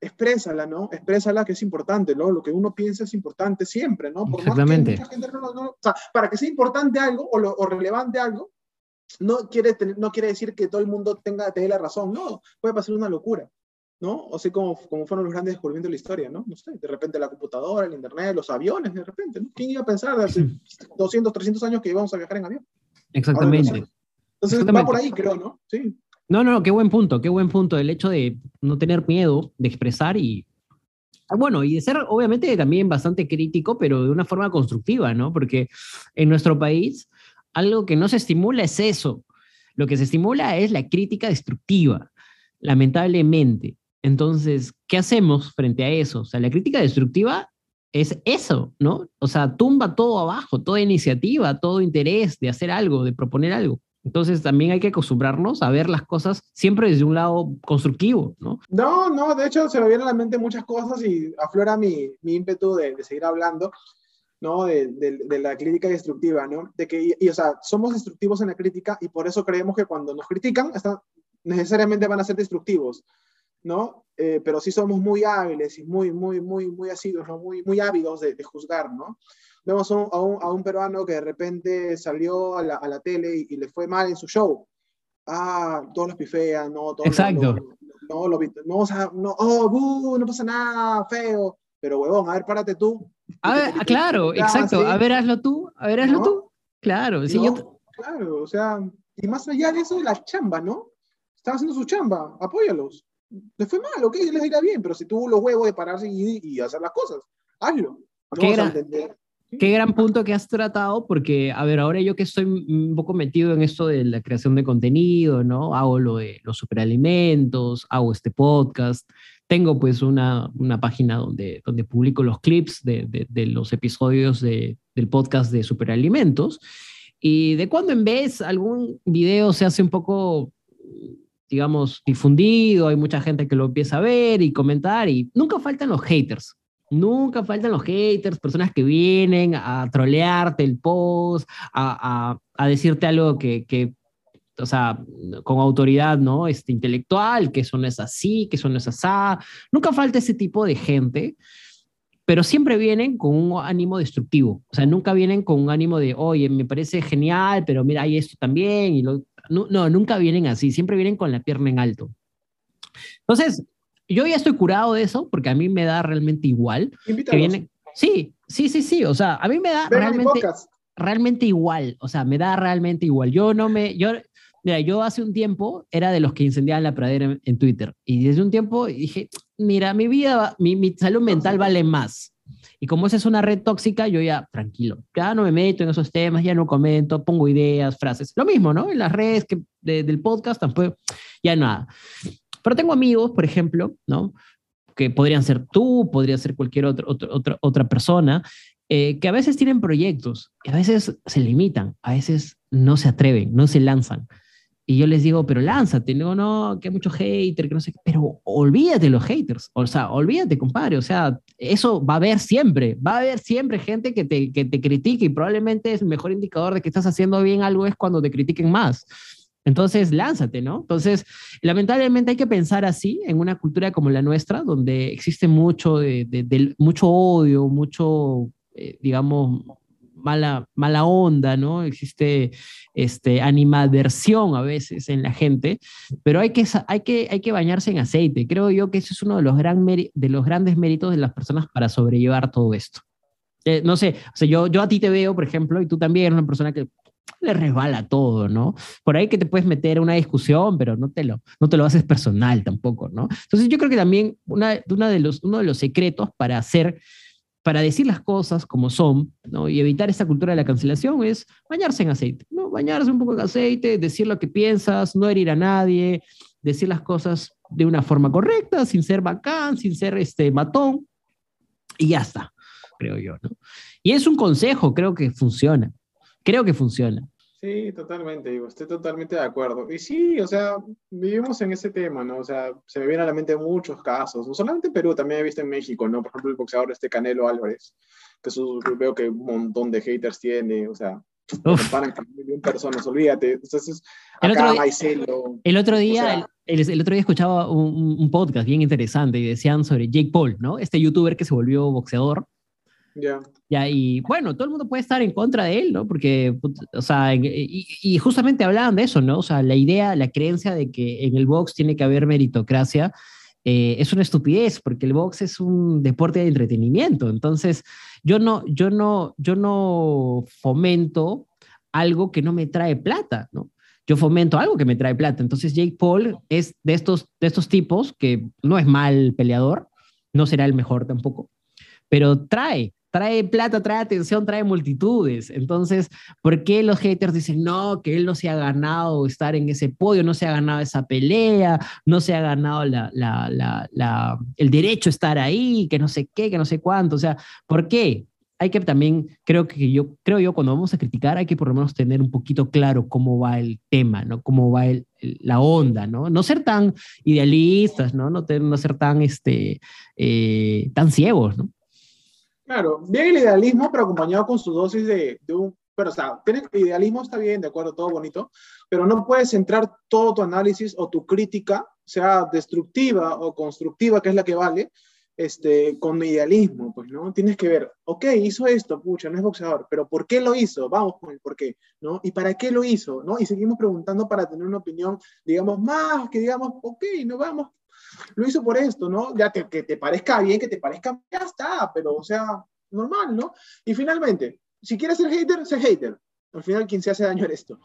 exprésala, ¿no? Exprésala que es importante, ¿no? Lo que uno piensa es importante siempre, ¿no? Por Exactamente. Más que mucha gente no, no, o sea, para que sea importante algo o, lo, o relevante algo, no quiere, no quiere decir que todo el mundo tenga, tenga la razón, no, puede pasar una locura, ¿no? O sea, como, como fueron los grandes descubrimientos de la historia, ¿no? No sé, de repente la computadora, el internet, los aviones, de repente, ¿no? ¿Quién iba a pensar de hace 200, 300 años que íbamos a viajar en avión? Exactamente. Entonces Exactamente. va por ahí, creo, ¿no? Sí. No, no, qué buen punto, qué buen punto. El hecho de no tener miedo de expresar y, bueno, y de ser obviamente también bastante crítico, pero de una forma constructiva, ¿no? Porque en nuestro país algo que no se estimula es eso. Lo que se estimula es la crítica destructiva, lamentablemente. Entonces, ¿qué hacemos frente a eso? O sea, la crítica destructiva es eso, ¿no? O sea, tumba todo abajo, toda iniciativa, todo interés de hacer algo, de proponer algo. Entonces también hay que acostumbrarnos a ver las cosas siempre desde un lado constructivo, ¿no? No, no, de hecho se me vienen a la mente muchas cosas y aflora mi, mi ímpetu de, seguir hablando, ¿no? De, la crítica destructiva, ¿no? De que, y, o sea, somos destructivos en la crítica y por eso creemos que cuando nos critican, necesariamente van a ser destructivos, ¿no? Eh, pero sí somos muy hábiles y muy, muy, muy, muy asiduos, ¿no? Muy, muy ávidos de, juzgar, ¿no? vemos a un, a, un, a un, peruano que de repente salió a la, a la tele y, y, le fue mal en su show. Ah, todos los pifean, ¿no? Todos Exacto. no, lo, no, o sea, no, oh, buh, no pasa nada, feo. Pero, huevón, a ver, párate tú. A ver, claro, exacto. ¿sí? A ver, hazlo tú, a ver, hazlo ¿no? tú. Claro, sí, no, yo... Claro, o sea, y más allá de eso, la chamba, ¿no? Están haciendo su chamba, apóyalos. Les fue mal, ok, les irá bien, pero si tuvo los huevos de pararse y, y hacer las cosas, hazlo. No ¿Qué, era? Qué gran punto que has tratado, porque, a ver, ahora yo que estoy un poco metido en esto de la creación de contenido, ¿no? Hago lo de los superalimentos, hago este podcast, tengo pues una, una página donde, donde publico los clips de, de, de los episodios de, del podcast de superalimentos, y de cuando en vez algún video se hace un poco digamos, difundido, hay mucha gente que lo empieza a ver y comentar, y nunca faltan los haters, Nunca faltan los haters, personas que vienen a trolearte el post, a, a, a decirte algo que, que, o sea, con autoridad, ¿no? Este, intelectual, que eso no es así, que eso no es así. Nunca falta ese tipo de gente, pero siempre vienen con un ánimo destructivo. O sea, nunca vienen con un ánimo de, oye, me parece genial, pero mira, hay esto también. Y lo... no, no, nunca vienen así, siempre vienen con la pierna en alto. Entonces, yo ya estoy curado de eso porque a mí me da realmente igual. Que viene... Sí, sí, sí, sí. O sea, a mí me da Ven realmente, realmente igual. O sea, me da realmente igual. Yo no me. Yo, mira, yo hace un tiempo era de los que incendiaban la pradera en, en Twitter. Y desde un tiempo dije, mira, mi vida, mi, mi salud mental vale más. Y como esa es una red tóxica, yo ya tranquilo, ya no me meto en esos temas, ya no comento, pongo ideas, frases. Lo mismo, ¿no? En las redes que, de, del podcast tampoco, ya nada. Pero tengo amigos, por ejemplo, ¿no? que podrían ser tú, podría ser cualquier otro, otra, otra persona, eh, que a veces tienen proyectos, y a veces se limitan, a veces no se atreven, no se lanzan. Y yo les digo, pero lánzate. Digo, no, que hay mucho hater, que no sé qué. Pero olvídate de los haters. O sea, olvídate, compadre. O sea, eso va a haber siempre. Va a haber siempre gente que te, que te critique y probablemente es el mejor indicador de que estás haciendo bien algo es cuando te critiquen más. Entonces, lánzate, ¿no? Entonces, lamentablemente hay que pensar así en una cultura como la nuestra, donde existe mucho, de, mucho odio, mucho, eh, digamos, mala, mala onda, ¿no? Existe este, animadversión a veces en la gente, pero hay que, hay, que, hay que bañarse en aceite. Creo yo que ese es uno de los, gran de los grandes méritos de las personas para sobrellevar todo esto. Eh, no sé, o yo, yo a ti te veo, por ejemplo, y tú también eres una persona que le resbala todo, ¿no? Por ahí que te puedes meter una discusión, pero no te lo, no te lo haces personal tampoco, ¿no? Entonces yo creo que también una, una de los, uno de los secretos para hacer, para decir las cosas como son. Y evitar esa cultura de la cancelación es bañarse en aceite, ¿no? Bañarse un poco en aceite, decir lo que piensas, no herir a nadie, decir las cosas de una forma correcta, sin ser bacán, sin ser este matón, y ya está, creo yo, ¿no? Y es un consejo, creo que funciona. Creo que funciona. Sí, totalmente, digo, estoy totalmente de acuerdo. Y sí, o sea, vivimos en ese tema, ¿no? O sea, se me vienen a la mente muchos casos, no solamente en Perú, también he visto en México, ¿no? Por ejemplo, el boxeador este Canelo Álvarez, que su, veo que un montón de haters tiene, o sea, comparan con personas, olvídate. Entonces, el otro, día, el otro día, el, otro día escuchaba un, un, podcast bien interesante y decían sobre Jake Paul, ¿no? Este youtuber que se volvió boxeador ya, y bueno, todo el mundo puede estar en contra de él, ¿no? Porque, o sea, y, justamente hablaban de eso, ¿no? O sea, la idea, la creencia de que en el box tiene que haber meritocracia eh, es una estupidez, porque el box es un deporte de entretenimiento. Entonces, yo no, yo no, yo no fomento algo que no me trae plata, ¿no? Yo fomento algo que me trae plata. Entonces, Jake Paul es de estos, de estos tipos que no es mal peleador, no será el mejor tampoco, pero trae, trae plata, trae atención, trae multitudes. Entonces, ¿por qué los haters dicen, no, que él no se ha ganado estar en ese podio, no se ha ganado esa pelea, no se ha ganado el derecho a estar ahí, que no sé qué, que no sé cuánto? O sea, ¿por qué? Hay que también, creo que yo, creo yo, cuando vamos a criticar, hay que por lo menos tener un poquito claro cómo va el tema, ¿no? Cómo va el, la onda, ¿no? No ser tan idealistas, ¿no? No, no ser tan, este, eh, tan ciegos, ¿no? Claro, bien el idealismo, pero acompañado con su dosis de, un... Pero, o sea, el idealismo está bien, de acuerdo, todo bonito, pero no puedes centrar todo tu análisis o tu crítica, sea destructiva o constructiva, que es la que vale, este, con idealismo, pues, ¿no? Tienes que ver, ok, hizo esto, pucha, no es boxeador, pero ¿por qué lo hizo? Vamos con el por qué, ¿no? ¿Y para qué lo hizo? ¿no? Y seguimos preguntando para tener una opinión, digamos, más que digamos, ok, no vamos lo hizo por esto, ¿no? Ya que, que te parezca bien, que te parezca, ya está, pero o sea, normal, ¿no? Y finalmente, si quieres ser hater, sé hater. Al final, quien se hace daño eres esto.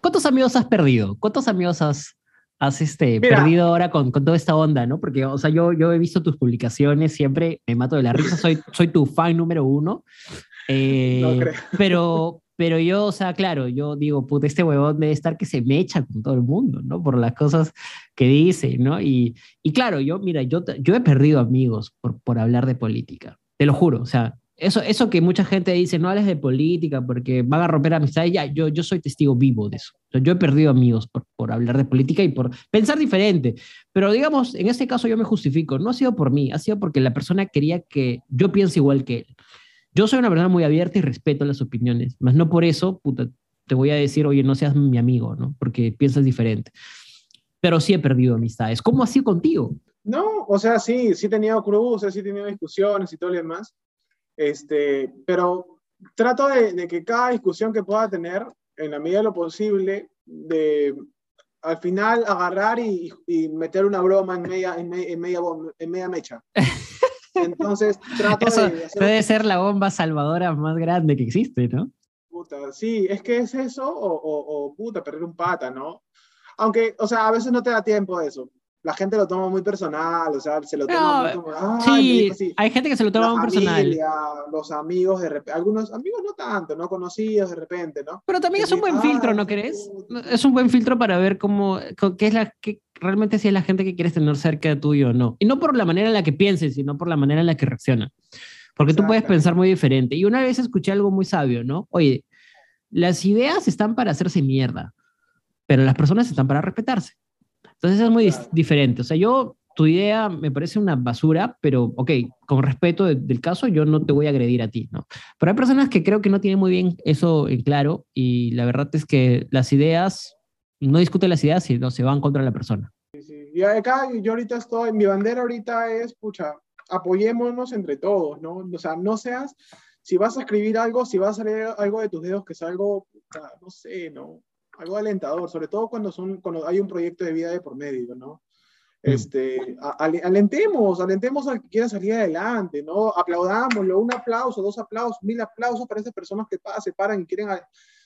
¿Cuántos amigos has perdido? ¿Cuántos amigos has, has este, perdido ahora con, con, toda esta onda, no? Porque, o sea, yo, yo he visto tus publicaciones, siempre me mato de la risa, soy, soy tu fan número uno. Eh, no creo. Pero, pero yo, o sea, claro, yo digo, puta, este huevón debe estar que se me echa con todo el mundo, ¿no? Por las cosas que dice, ¿no? Y, y claro, yo, mira, yo, yo he perdido amigos por, por hablar de política, te lo juro, o sea, eso, eso que mucha gente dice, no hables de política porque van a romper amistades, ya, yo, yo soy testigo vivo de eso. yo he perdido amigos por, por hablar de política y por pensar diferente. Pero digamos, en este caso yo me justifico, no ha sido por mí, ha sido porque la persona quería que yo piense igual que él. Yo soy una persona muy abierta y respeto las opiniones, más no por eso, puta, te voy a decir, oye, no seas mi amigo, ¿no? Porque piensas diferente. Pero sí he perdido amistades. ¿Cómo ha sido contigo? No, o sea, sí, sí he tenido cruces, sí he tenido discusiones y todo lo demás. Este, pero trato de, que cada discusión que pueda tener, en la medida de lo posible, de al final agarrar y, meter una broma en media, en media, en media mecha. Entonces, trato de... puede ser la bomba salvadora más grande que existe, ¿no? Puta, sí, es que es eso o, o, puta, perder un pata, ¿no? Aunque, o sea, a veces no te da tiempo de eso la gente lo toma muy personal, o sea, se lo toma muy como, sí, hay gente que se lo toma muy personal. Los amigos, de repente, algunos amigos no tanto, no conocidos de repente, ¿no? Pero también es un buen filtro, ¿no crees? Es un buen filtro para ver cómo, qué es la, que realmente si es la gente que quieres tener cerca de tuyo o no. Y no por la manera en la que pienses, sino por la manera en la que reacciona. Porque tú puedes pensar muy diferente. Y una vez escuché algo muy sabio, ¿no? Oye, las ideas están para hacerse mierda, pero las personas están para respetarse. Entonces es muy diferente. O sea, yo, tu idea me parece una basura, pero ok, con respeto del caso, yo no te voy a agredir a ti, ¿no? Pero hay personas que creo que no tienen muy bien eso en claro y la verdad es que las ideas, no discuten las ideas, sino se van contra la persona. Sí, sí. Y acá yo ahorita estoy, mi bandera ahorita es, pucha, apoyémonos entre todos, ¿no? O sea, no seas, si vas a escribir algo, si vas a leer algo de tus dedos que es algo, no sé, ¿no? Algo alentador, sobre todo cuando, son, cuando hay un proyecto de vida de por medio, ¿no? Mm. Este, alentemos, alentemos al que quiera salir adelante, ¿no? Aplaudámoslo, un aplauso, dos aplausos, mil aplausos para esas personas que se paran y quieren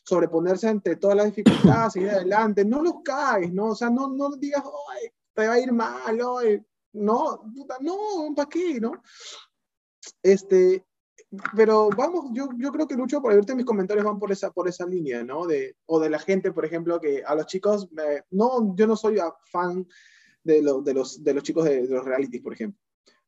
sobreponerse ante todas las dificultades, seguir adelante. No los caes, ¿no? O sea, no, no digas, Ay, te va a ir mal, no, no, ¿para qué, no? Este, pero vamos, yo, yo creo que mucho por ahorita mis comentarios van por esa, por esa línea, ¿no? De, o de la gente, por ejemplo, que a los chicos, no, yo no soy fan de, de, los, de los chicos de, los realities, por ejemplo.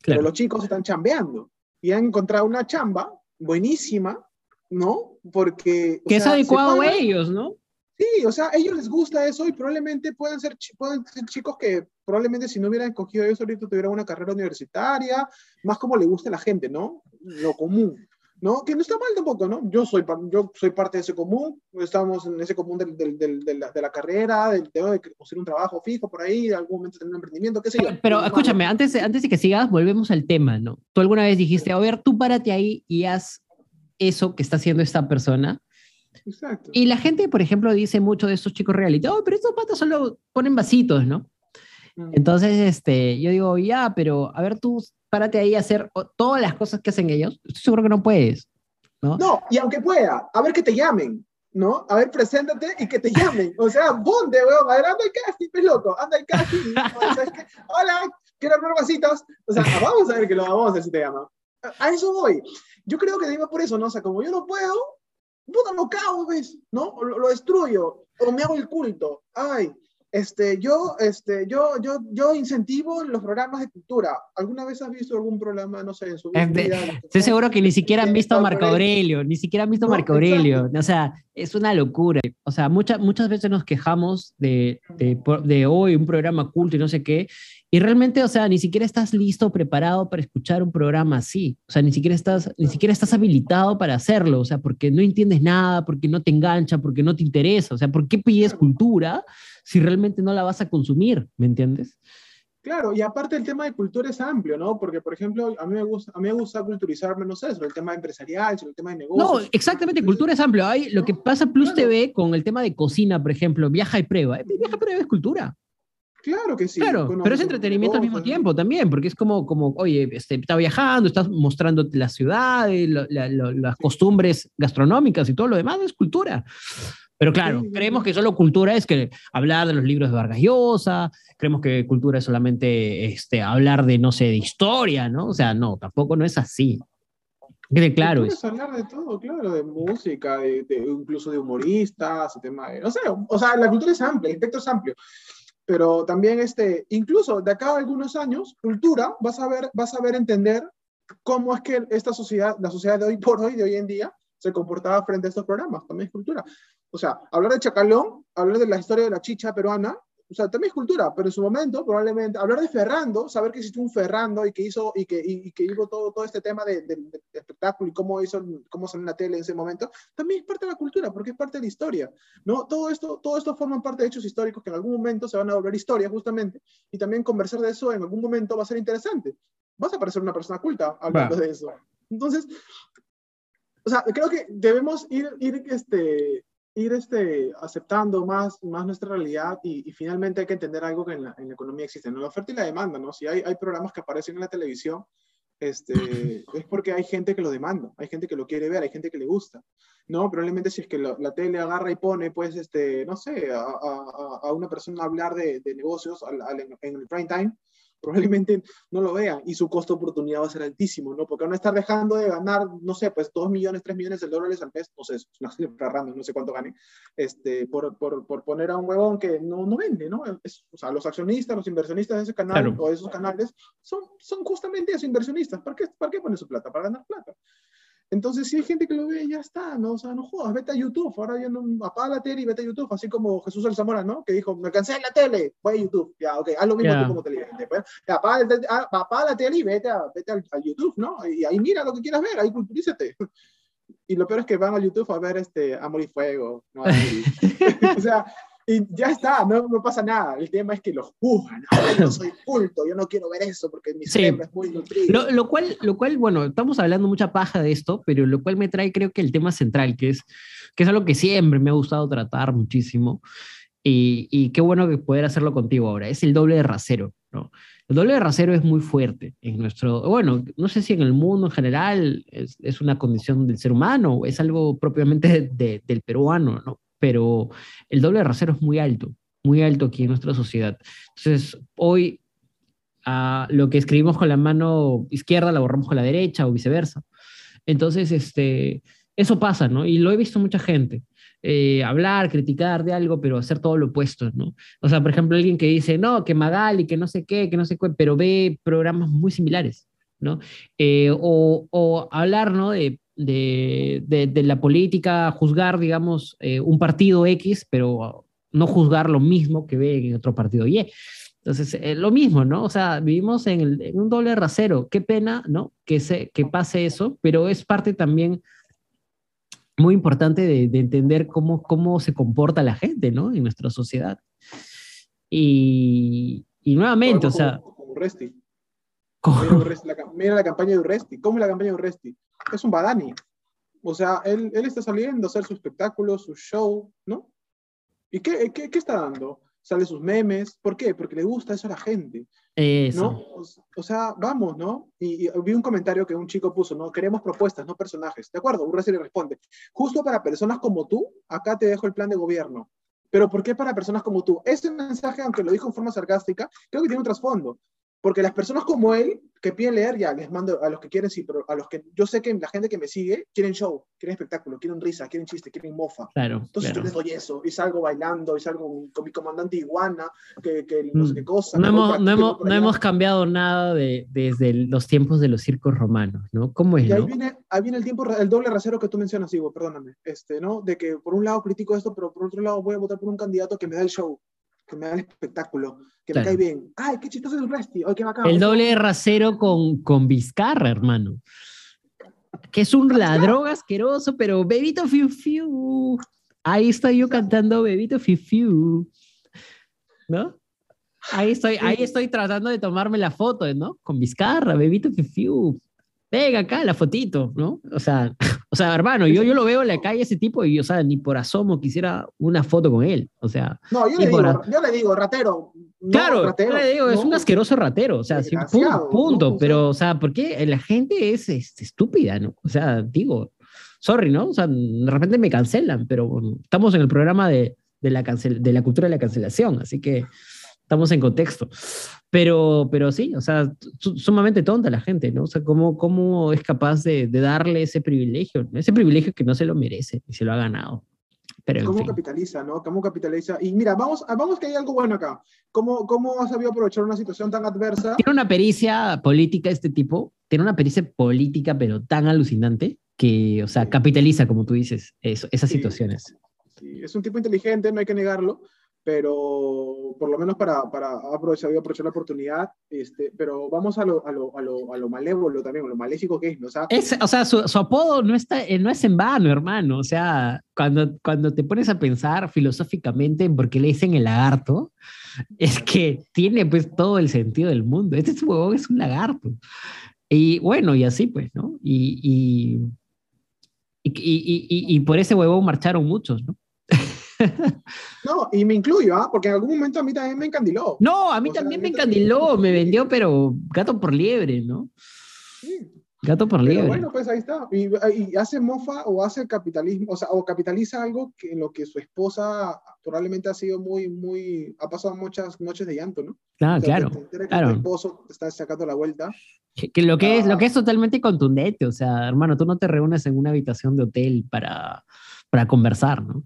Pero los chicos están chambeando y han encontrado una chamba buenísima, ¿no? Porque... Que es adecuado a ellos, ¿no? Sí, o sea, a ellos les gusta eso y probablemente puedan ser, pueden ser chicos que probablemente si no hubieran escogido eso ahorita tuvieran una carrera universitaria, más como le gusta a la gente, ¿no? Lo común. ¿no? Que no está mal tampoco, ¿no? Yo soy, yo soy parte de ese común, estamos en ese común del, del, del, de, la, de, la, carrera, del de hacer un trabajo fijo por ahí, en algún momento tener un emprendimiento, qué sé yo. Pero escúchame, antes, antes de que sigas, volvemos al tema, ¿no? Tú alguna vez dijiste, a ver, tú párate ahí y haz eso que está haciendo esta persona. Exacto. Y la gente, por ejemplo, dice mucho de estos chicos reality, oh, pero estos patas solo ponen vasitos, ¿no? Mm. Entonces, este, yo digo, ya, pero a ver, tú párate ahí a hacer todas las cosas que hacen ellos, estoy seguro que no puedes. ¿no? no, y aunque pueda, a ver que te llamen, ¿no? A ver, preséntate y que te llamen. O sea, ¿dónde, weón? A ver, anda el casting, pues loco, anda el casting. Hola, quiero abrir vasitos. O sea, vamos a ver que lo vamos a hacer si te llaman. A eso voy. Yo creo que digo por eso, ¿no? O sea, como yo no puedo, puta, lo cago, ¿ves? ¿No? Lo, lo destruyo. O me hago el culto. Ay, este, yo, este, yo, yo, yo incentivo los programas de cultura. ¿Alguna vez has visto algún programa, no sé, en su vida? Estoy seguro que ni siquiera han visto a Marco Aurelio, ni siquiera han visto a Marco Aurelio. O sea, es una locura. O sea, muchas muchas veces nos quejamos de, de, de, hoy un programa culto y no sé qué, y realmente, o sea, ni siquiera estás listo, preparado para escuchar un programa así. O sea, ni siquiera estás, ni siquiera estás habilitado para hacerlo. O sea, porque no entiendes nada, porque no te engancha, porque no te interesa. O sea, ¿por qué pides cultura si realmente no la vas a consumir? ¿Me entiendes? Claro, y aparte el tema de cultura es amplio, ¿no? Porque, por ejemplo, a mí me gusta, a mí me gusta culturizarme, no sé, sobre el tema empresarial, sobre el tema de negocios. No, exactamente, cultura es amplio. Hay, lo que pasa Plus TV con el tema de cocina, por ejemplo, viaja y prueba. Viaja y prueba es cultura. Claro que sí. Claro, pero es entretenimiento al mismo tiempo también, porque es como, como oye, este, está viajando, estás mostrándote la ciudad, las costumbres gastronómicas y todo lo demás, es cultura. Pero claro, creemos que solo cultura es que hablar de los libros de Vargas Llosa, creemos que cultura es solamente este, hablar de, no sé, de historia, ¿no? O sea, no, tampoco no es así. Quede claro. Es hablar de todo, claro, de música, de, incluso de humoristas, tema de, no sé, o sea, la cultura es amplia, el espectro es amplio pero también este, incluso de acá a algunos años, cultura, vas a ver, vas a ver entender cómo es que esta sociedad, la sociedad de hoy por hoy, de hoy en día, se comportaba frente a estos programas, también es cultura. O sea, hablar de Chacalón, hablar de la historia de la chicha peruana, o sea, también es cultura, pero en su momento probablemente hablar de Ferrando, saber que existió un Ferrando y que hizo y que, y, que hizo todo, todo este tema de, de, espectáculo y cómo hizo cómo salió en la tele en ese momento, también es parte de la cultura, porque es parte de la historia, ¿no? Todo esto, todo esto forma parte de hechos históricos que en algún momento se van a volver historia justamente y también conversar de eso en algún momento va a ser interesante. Vas a parecer una persona culta hablando de eso. Entonces, o sea, creo que debemos ir, ir este, ir este, aceptando más, más nuestra realidad y, finalmente hay que entender algo que en la, en la, economía existe, ¿no? la oferta y la demanda, ¿no? Si hay, hay programas que aparecen en la televisión, este, es porque hay gente que lo demanda, hay gente que lo quiere ver, hay gente que le gusta, ¿no? Probablemente si es que la, tele agarra y pone, pues, este, no sé, a, a, a una persona a hablar de, de negocios al, al, en el prime time, probablemente no lo vean y su costo de oportunidad va a ser altísimo, ¿no? Porque van a estar dejando de ganar, no sé, pues 2 millones, 3 millones de dólares al mes, no sé, es una cifra random, no sé cuánto gane, este, por, por, por, poner a un huevón que no, no vende, ¿no? Es, o sea, los accionistas, los inversionistas de ese canal o de esos canales son, son justamente esos inversionistas. ¿Para qué, ¿Para qué ponen su plata? Para ganar plata. Entonces, si hay gente que lo ve, ya está, ¿no? O sea, no jodas, vete a YouTube. Ahora ya no, apaga la tele y vete a YouTube, así como Jesús El Zamora, ¿no? Que dijo, me cansé de la tele, voy a YouTube. Ya, ok, haz lo mismo yeah. como televidente. Pues. Apaga, apaga, la tele y vete, a, vete al, a YouTube, ¿no? Y ahí mira lo que quieras ver, ahí culturízate. Y lo peor es que van a YouTube a ver este Amor y Fuego, ¿no? o sea, y ya está, no, no, pasa nada. El tema es que los juzgan. yo soy culto, yo no quiero ver eso porque mi sí. cerebro es muy nutrido. Lo, lo, cual, lo cual, bueno, estamos hablando mucha paja de esto, pero lo cual me trae creo que el tema central, que es, que es algo que siempre me ha gustado tratar muchísimo. Y, y qué bueno que poder hacerlo contigo ahora. Es el doble de rasero, ¿no? El doble de rasero es muy fuerte en nuestro, bueno, no sé si en el mundo en general es, es una condición del ser humano o es algo propiamente de, de, del peruano, ¿no? Pero el doble rasero es muy alto, muy alto aquí en nuestra sociedad. Entonces, hoy uh, lo que escribimos con la mano izquierda la borramos con la derecha o viceversa. Entonces, este, eso pasa, ¿no? Y lo he visto mucha gente. Eh, hablar, criticar de algo, pero hacer todo lo opuesto, ¿no? O sea, por ejemplo, alguien que dice, no, que Magali, que no sé qué, que no sé qué, pero ve programas muy similares, ¿no? Eh, o, o, hablar, ¿no? De de, de, de la política, juzgar, digamos, eh, un partido X, pero no juzgar lo mismo que ve en otro partido Y. Entonces, es eh, lo mismo, ¿no? O sea, vivimos en, el, en, un doble rasero. Qué pena, ¿no? Que, se, que pase eso, pero es parte también muy importante de, de, entender cómo, cómo se comporta la gente, ¿no? En nuestra sociedad. Y, y nuevamente, como, o sea... Como Urresti. Mira, Urresti, la, mira, la, campaña de Urresti. ¿Cómo es la campaña de Urresti? Es un badani. O sea, él, él, está saliendo a hacer su espectáculo, su show, ¿no? ¿Y qué, qué, qué, está dando? Sale sus memes. ¿Por qué? Porque le gusta eso a la gente. Eso. ¿no? O, o, sea, vamos, ¿no? Y, y, vi un comentario que un chico puso, ¿no? Queremos propuestas, no personajes. ¿De acuerdo? Urresi le responde. Justo para personas como tú, acá te dejo el plan de gobierno. Pero ¿por qué para personas como tú? Ese mensaje, aunque lo dijo en forma sarcástica, creo que tiene un trasfondo. Porque las personas como él, que piden leer, ya les mando a los que quieren, sí, pero a los que yo sé que la gente que me sigue quieren show, quieren espectáculo, quieren risa, quieren chiste, quieren mofa. Claro, Entonces claro. yo les doy eso, y salgo bailando, y salgo con mi comandante iguana, que, que no sé qué cosa. No, hemos, no, hemos, no hemos, cambiado nada de, desde los tiempos de los circos romanos, ¿no? ¿Cómo es? Y ahí, ¿no? viene, ahí viene el tiempo, el doble rasero que tú mencionas, Ivo, perdóname, este, ¿no? De que por un lado critico esto, pero por otro lado voy a votar por un candidato que me da el show, que me da el espectáculo, que claro. me cae bien. ¡Ay, qué chistoso es el Resti! ¡Ay, qué bacán! El doble rasero con, con Vizcarra, hermano. Que es un ladrón asqueroso, pero Bebito Fiu Fiu. Ahí estoy yo cantando Bebito Fiu Fiu. ¿No? Ahí estoy, ahí estoy tratando de tomarme la foto, ¿no? Con Vizcarra, Bebito Fiu Fiu. Venga acá la fotito, ¿no? O sea, o sea, hermano, yo, yo lo veo en la calle ese tipo y, o sea, ni por asomo quisiera una foto con él. O sea, no, yo, le digo, a... yo le digo, ratero. No, claro, ratero, yo le digo, no, es un asqueroso ratero. O sea, sí, punto. No, pero, o sea, ¿por qué la gente es, es, estúpida, no? O sea, digo, sorry, ¿no? O sea, de repente me cancelan, pero bueno, estamos en el programa de, de, la cancel de la cultura de la cancelación, así que estamos en contexto. Pero, pero sí, o sea, sumamente tonta la gente, ¿no? O sea, ¿cómo, cómo es capaz de, de darle ese privilegio? Ese privilegio que no se lo merece y se lo ha ganado. Pero ¿Cómo fin. capitaliza, no? ¿Cómo capitaliza? Y mira, vamos, vamos que hay algo bueno acá. ¿Cómo, ¿Cómo ha sabido aprovechar una situación tan adversa? Tiene una pericia política este tipo, tiene una pericia política, pero tan alucinante que, o sea, capitaliza, como tú dices, eso, esas sí, situaciones. Sí, es un tipo inteligente, no hay que negarlo, pero por lo menos para, para aprovechar, aprovechar la oportunidad, este, pero vamos a lo, a, lo, a, lo, a lo malévolo también, a lo maléfico que es, ¿no? O sea, es, o sea su, su, apodo no, está, eh, no es en vano, hermano, o sea, cuando, cuando te pones a pensar filosóficamente en por qué le dicen el lagarto, es que tiene pues todo el sentido del mundo, este huevón es un lagarto. Y bueno, y así pues, ¿no? Y, y, y, y, y por ese huevón marcharon muchos, ¿no? No, y me incluyo, ¿ah? porque en algún momento a mí también me encandiló. No, a mí o también sea, me encandiló, me vendió, pero gato por liebre, ¿no? Sí. Gato por liebre. Pero bueno, pues ahí está. Y, y, hace mofa o hace capitalismo, o sea, o capitaliza algo que, en lo que su esposa probablemente ha sido muy, muy, ha pasado muchas noches de llanto, ¿no? Ah, o sea, claro. Que, claro. Tu esposo está sacando la vuelta. Que, que lo, que ah. es, lo que es totalmente contundente, o sea, hermano, tú no te reúnes en una habitación de hotel para, para conversar, ¿no?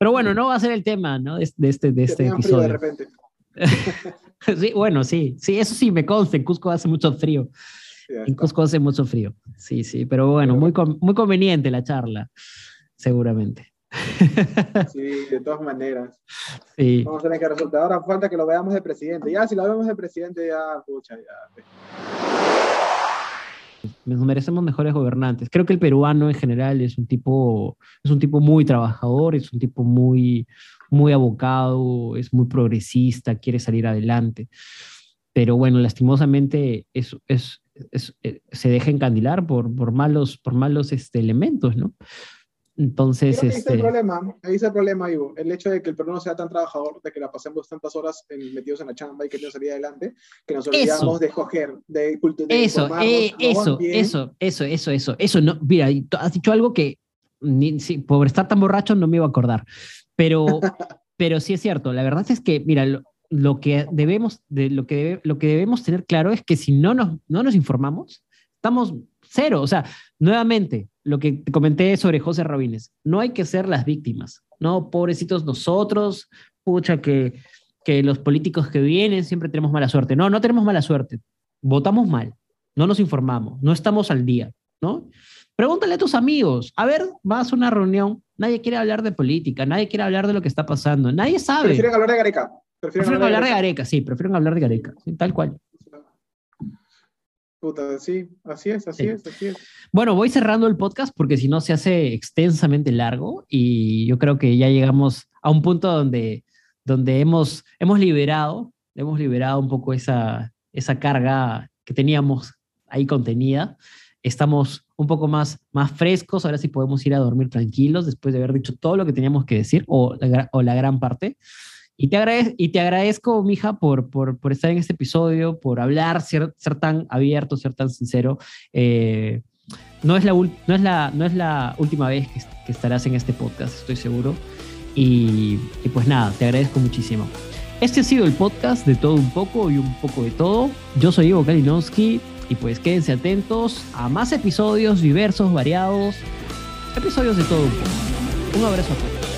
Pero bueno, no va a ser el tema, ¿no? De, de este, de este episodio. de repente. sí, bueno, sí, sí, eso sí me consta, en Cusco hace mucho frío. en Cusco hace mucho frío. Sí, sí, pero bueno, muy, muy conveniente la charla, seguramente. Sí, de todas maneras. Sí. Vamos a tener que resolver. Ahora falta que lo veamos de presidente. Ya, si lo vemos de presidente, ya, pucha, ya. Nos merecemos mejores gobernantes. Creo que el peruano en general es un tipo, es un tipo muy trabajador, es un tipo muy, muy abocado, es muy progresista, quiere salir adelante. Pero bueno, lastimosamente es, es, eh, se deja encandilar por, por malos, por malos este, elementos, ¿no? Entonces, ahí este... el problema, ahí está el problema, Ivo. El hecho de que el peruano sea tan trabajador, de que la pasemos tantas horas metidos en la chamba y que no salir adelante, que nos olvidamos de escoger, de cultura. Eso, eh, eso, eso, eso, eso, eso, eso. No, mira, has dicho algo que, ni, por estar tan borracho, no me iba a acordar. Pero, pero sí es cierto. La verdad es que, mira, lo, que debemos, de, lo, que lo que debemos tener claro es que si no nos, no nos informamos, estamos cero. O sea, nuevamente, lo que te comenté sobre José Rabines, no hay que ser las víctimas, ¿no? Pobrecitos nosotros, pucha, que, que los políticos que vienen siempre tenemos mala suerte. No, no tenemos mala suerte. Votamos mal, no nos informamos, no estamos al día, ¿no? Pregúntale a tus amigos. A ver, vas a una reunión, nadie quiere hablar de política, nadie quiere hablar de lo que está pasando, nadie sabe. Prefieren hablar de Gareca. Prefieren, hablar, de Gareca, sí, prefieren hablar de Gareca, tal cual. Puta, sí, así es, así es, así es. Bueno, voy cerrando el podcast porque si no se hace extensamente largo y yo creo que ya llegamos a un punto donde, donde hemos, hemos liberado, hemos liberado un poco esa, esa carga que teníamos ahí contenida. Estamos un poco más, más frescos, ahora sí podemos ir a dormir tranquilos después de haber dicho todo lo que teníamos que decir o o la gran parte. Y te, agradezco, y te agradezco, mija, por, por, por estar en este episodio, por hablar, ser, ser tan abierto, ser tan sincero. Eh, no, es la, no, es la, no es la última vez que, que estarás en este podcast, estoy seguro. Y, y, pues nada, te agradezco muchísimo. Este ha sido el podcast de todo un poco y un poco de todo. Yo soy Ivo Kalinowski y pues quédense atentos a más episodios diversos, variados, episodios de todo un poco. Un abrazo a todos.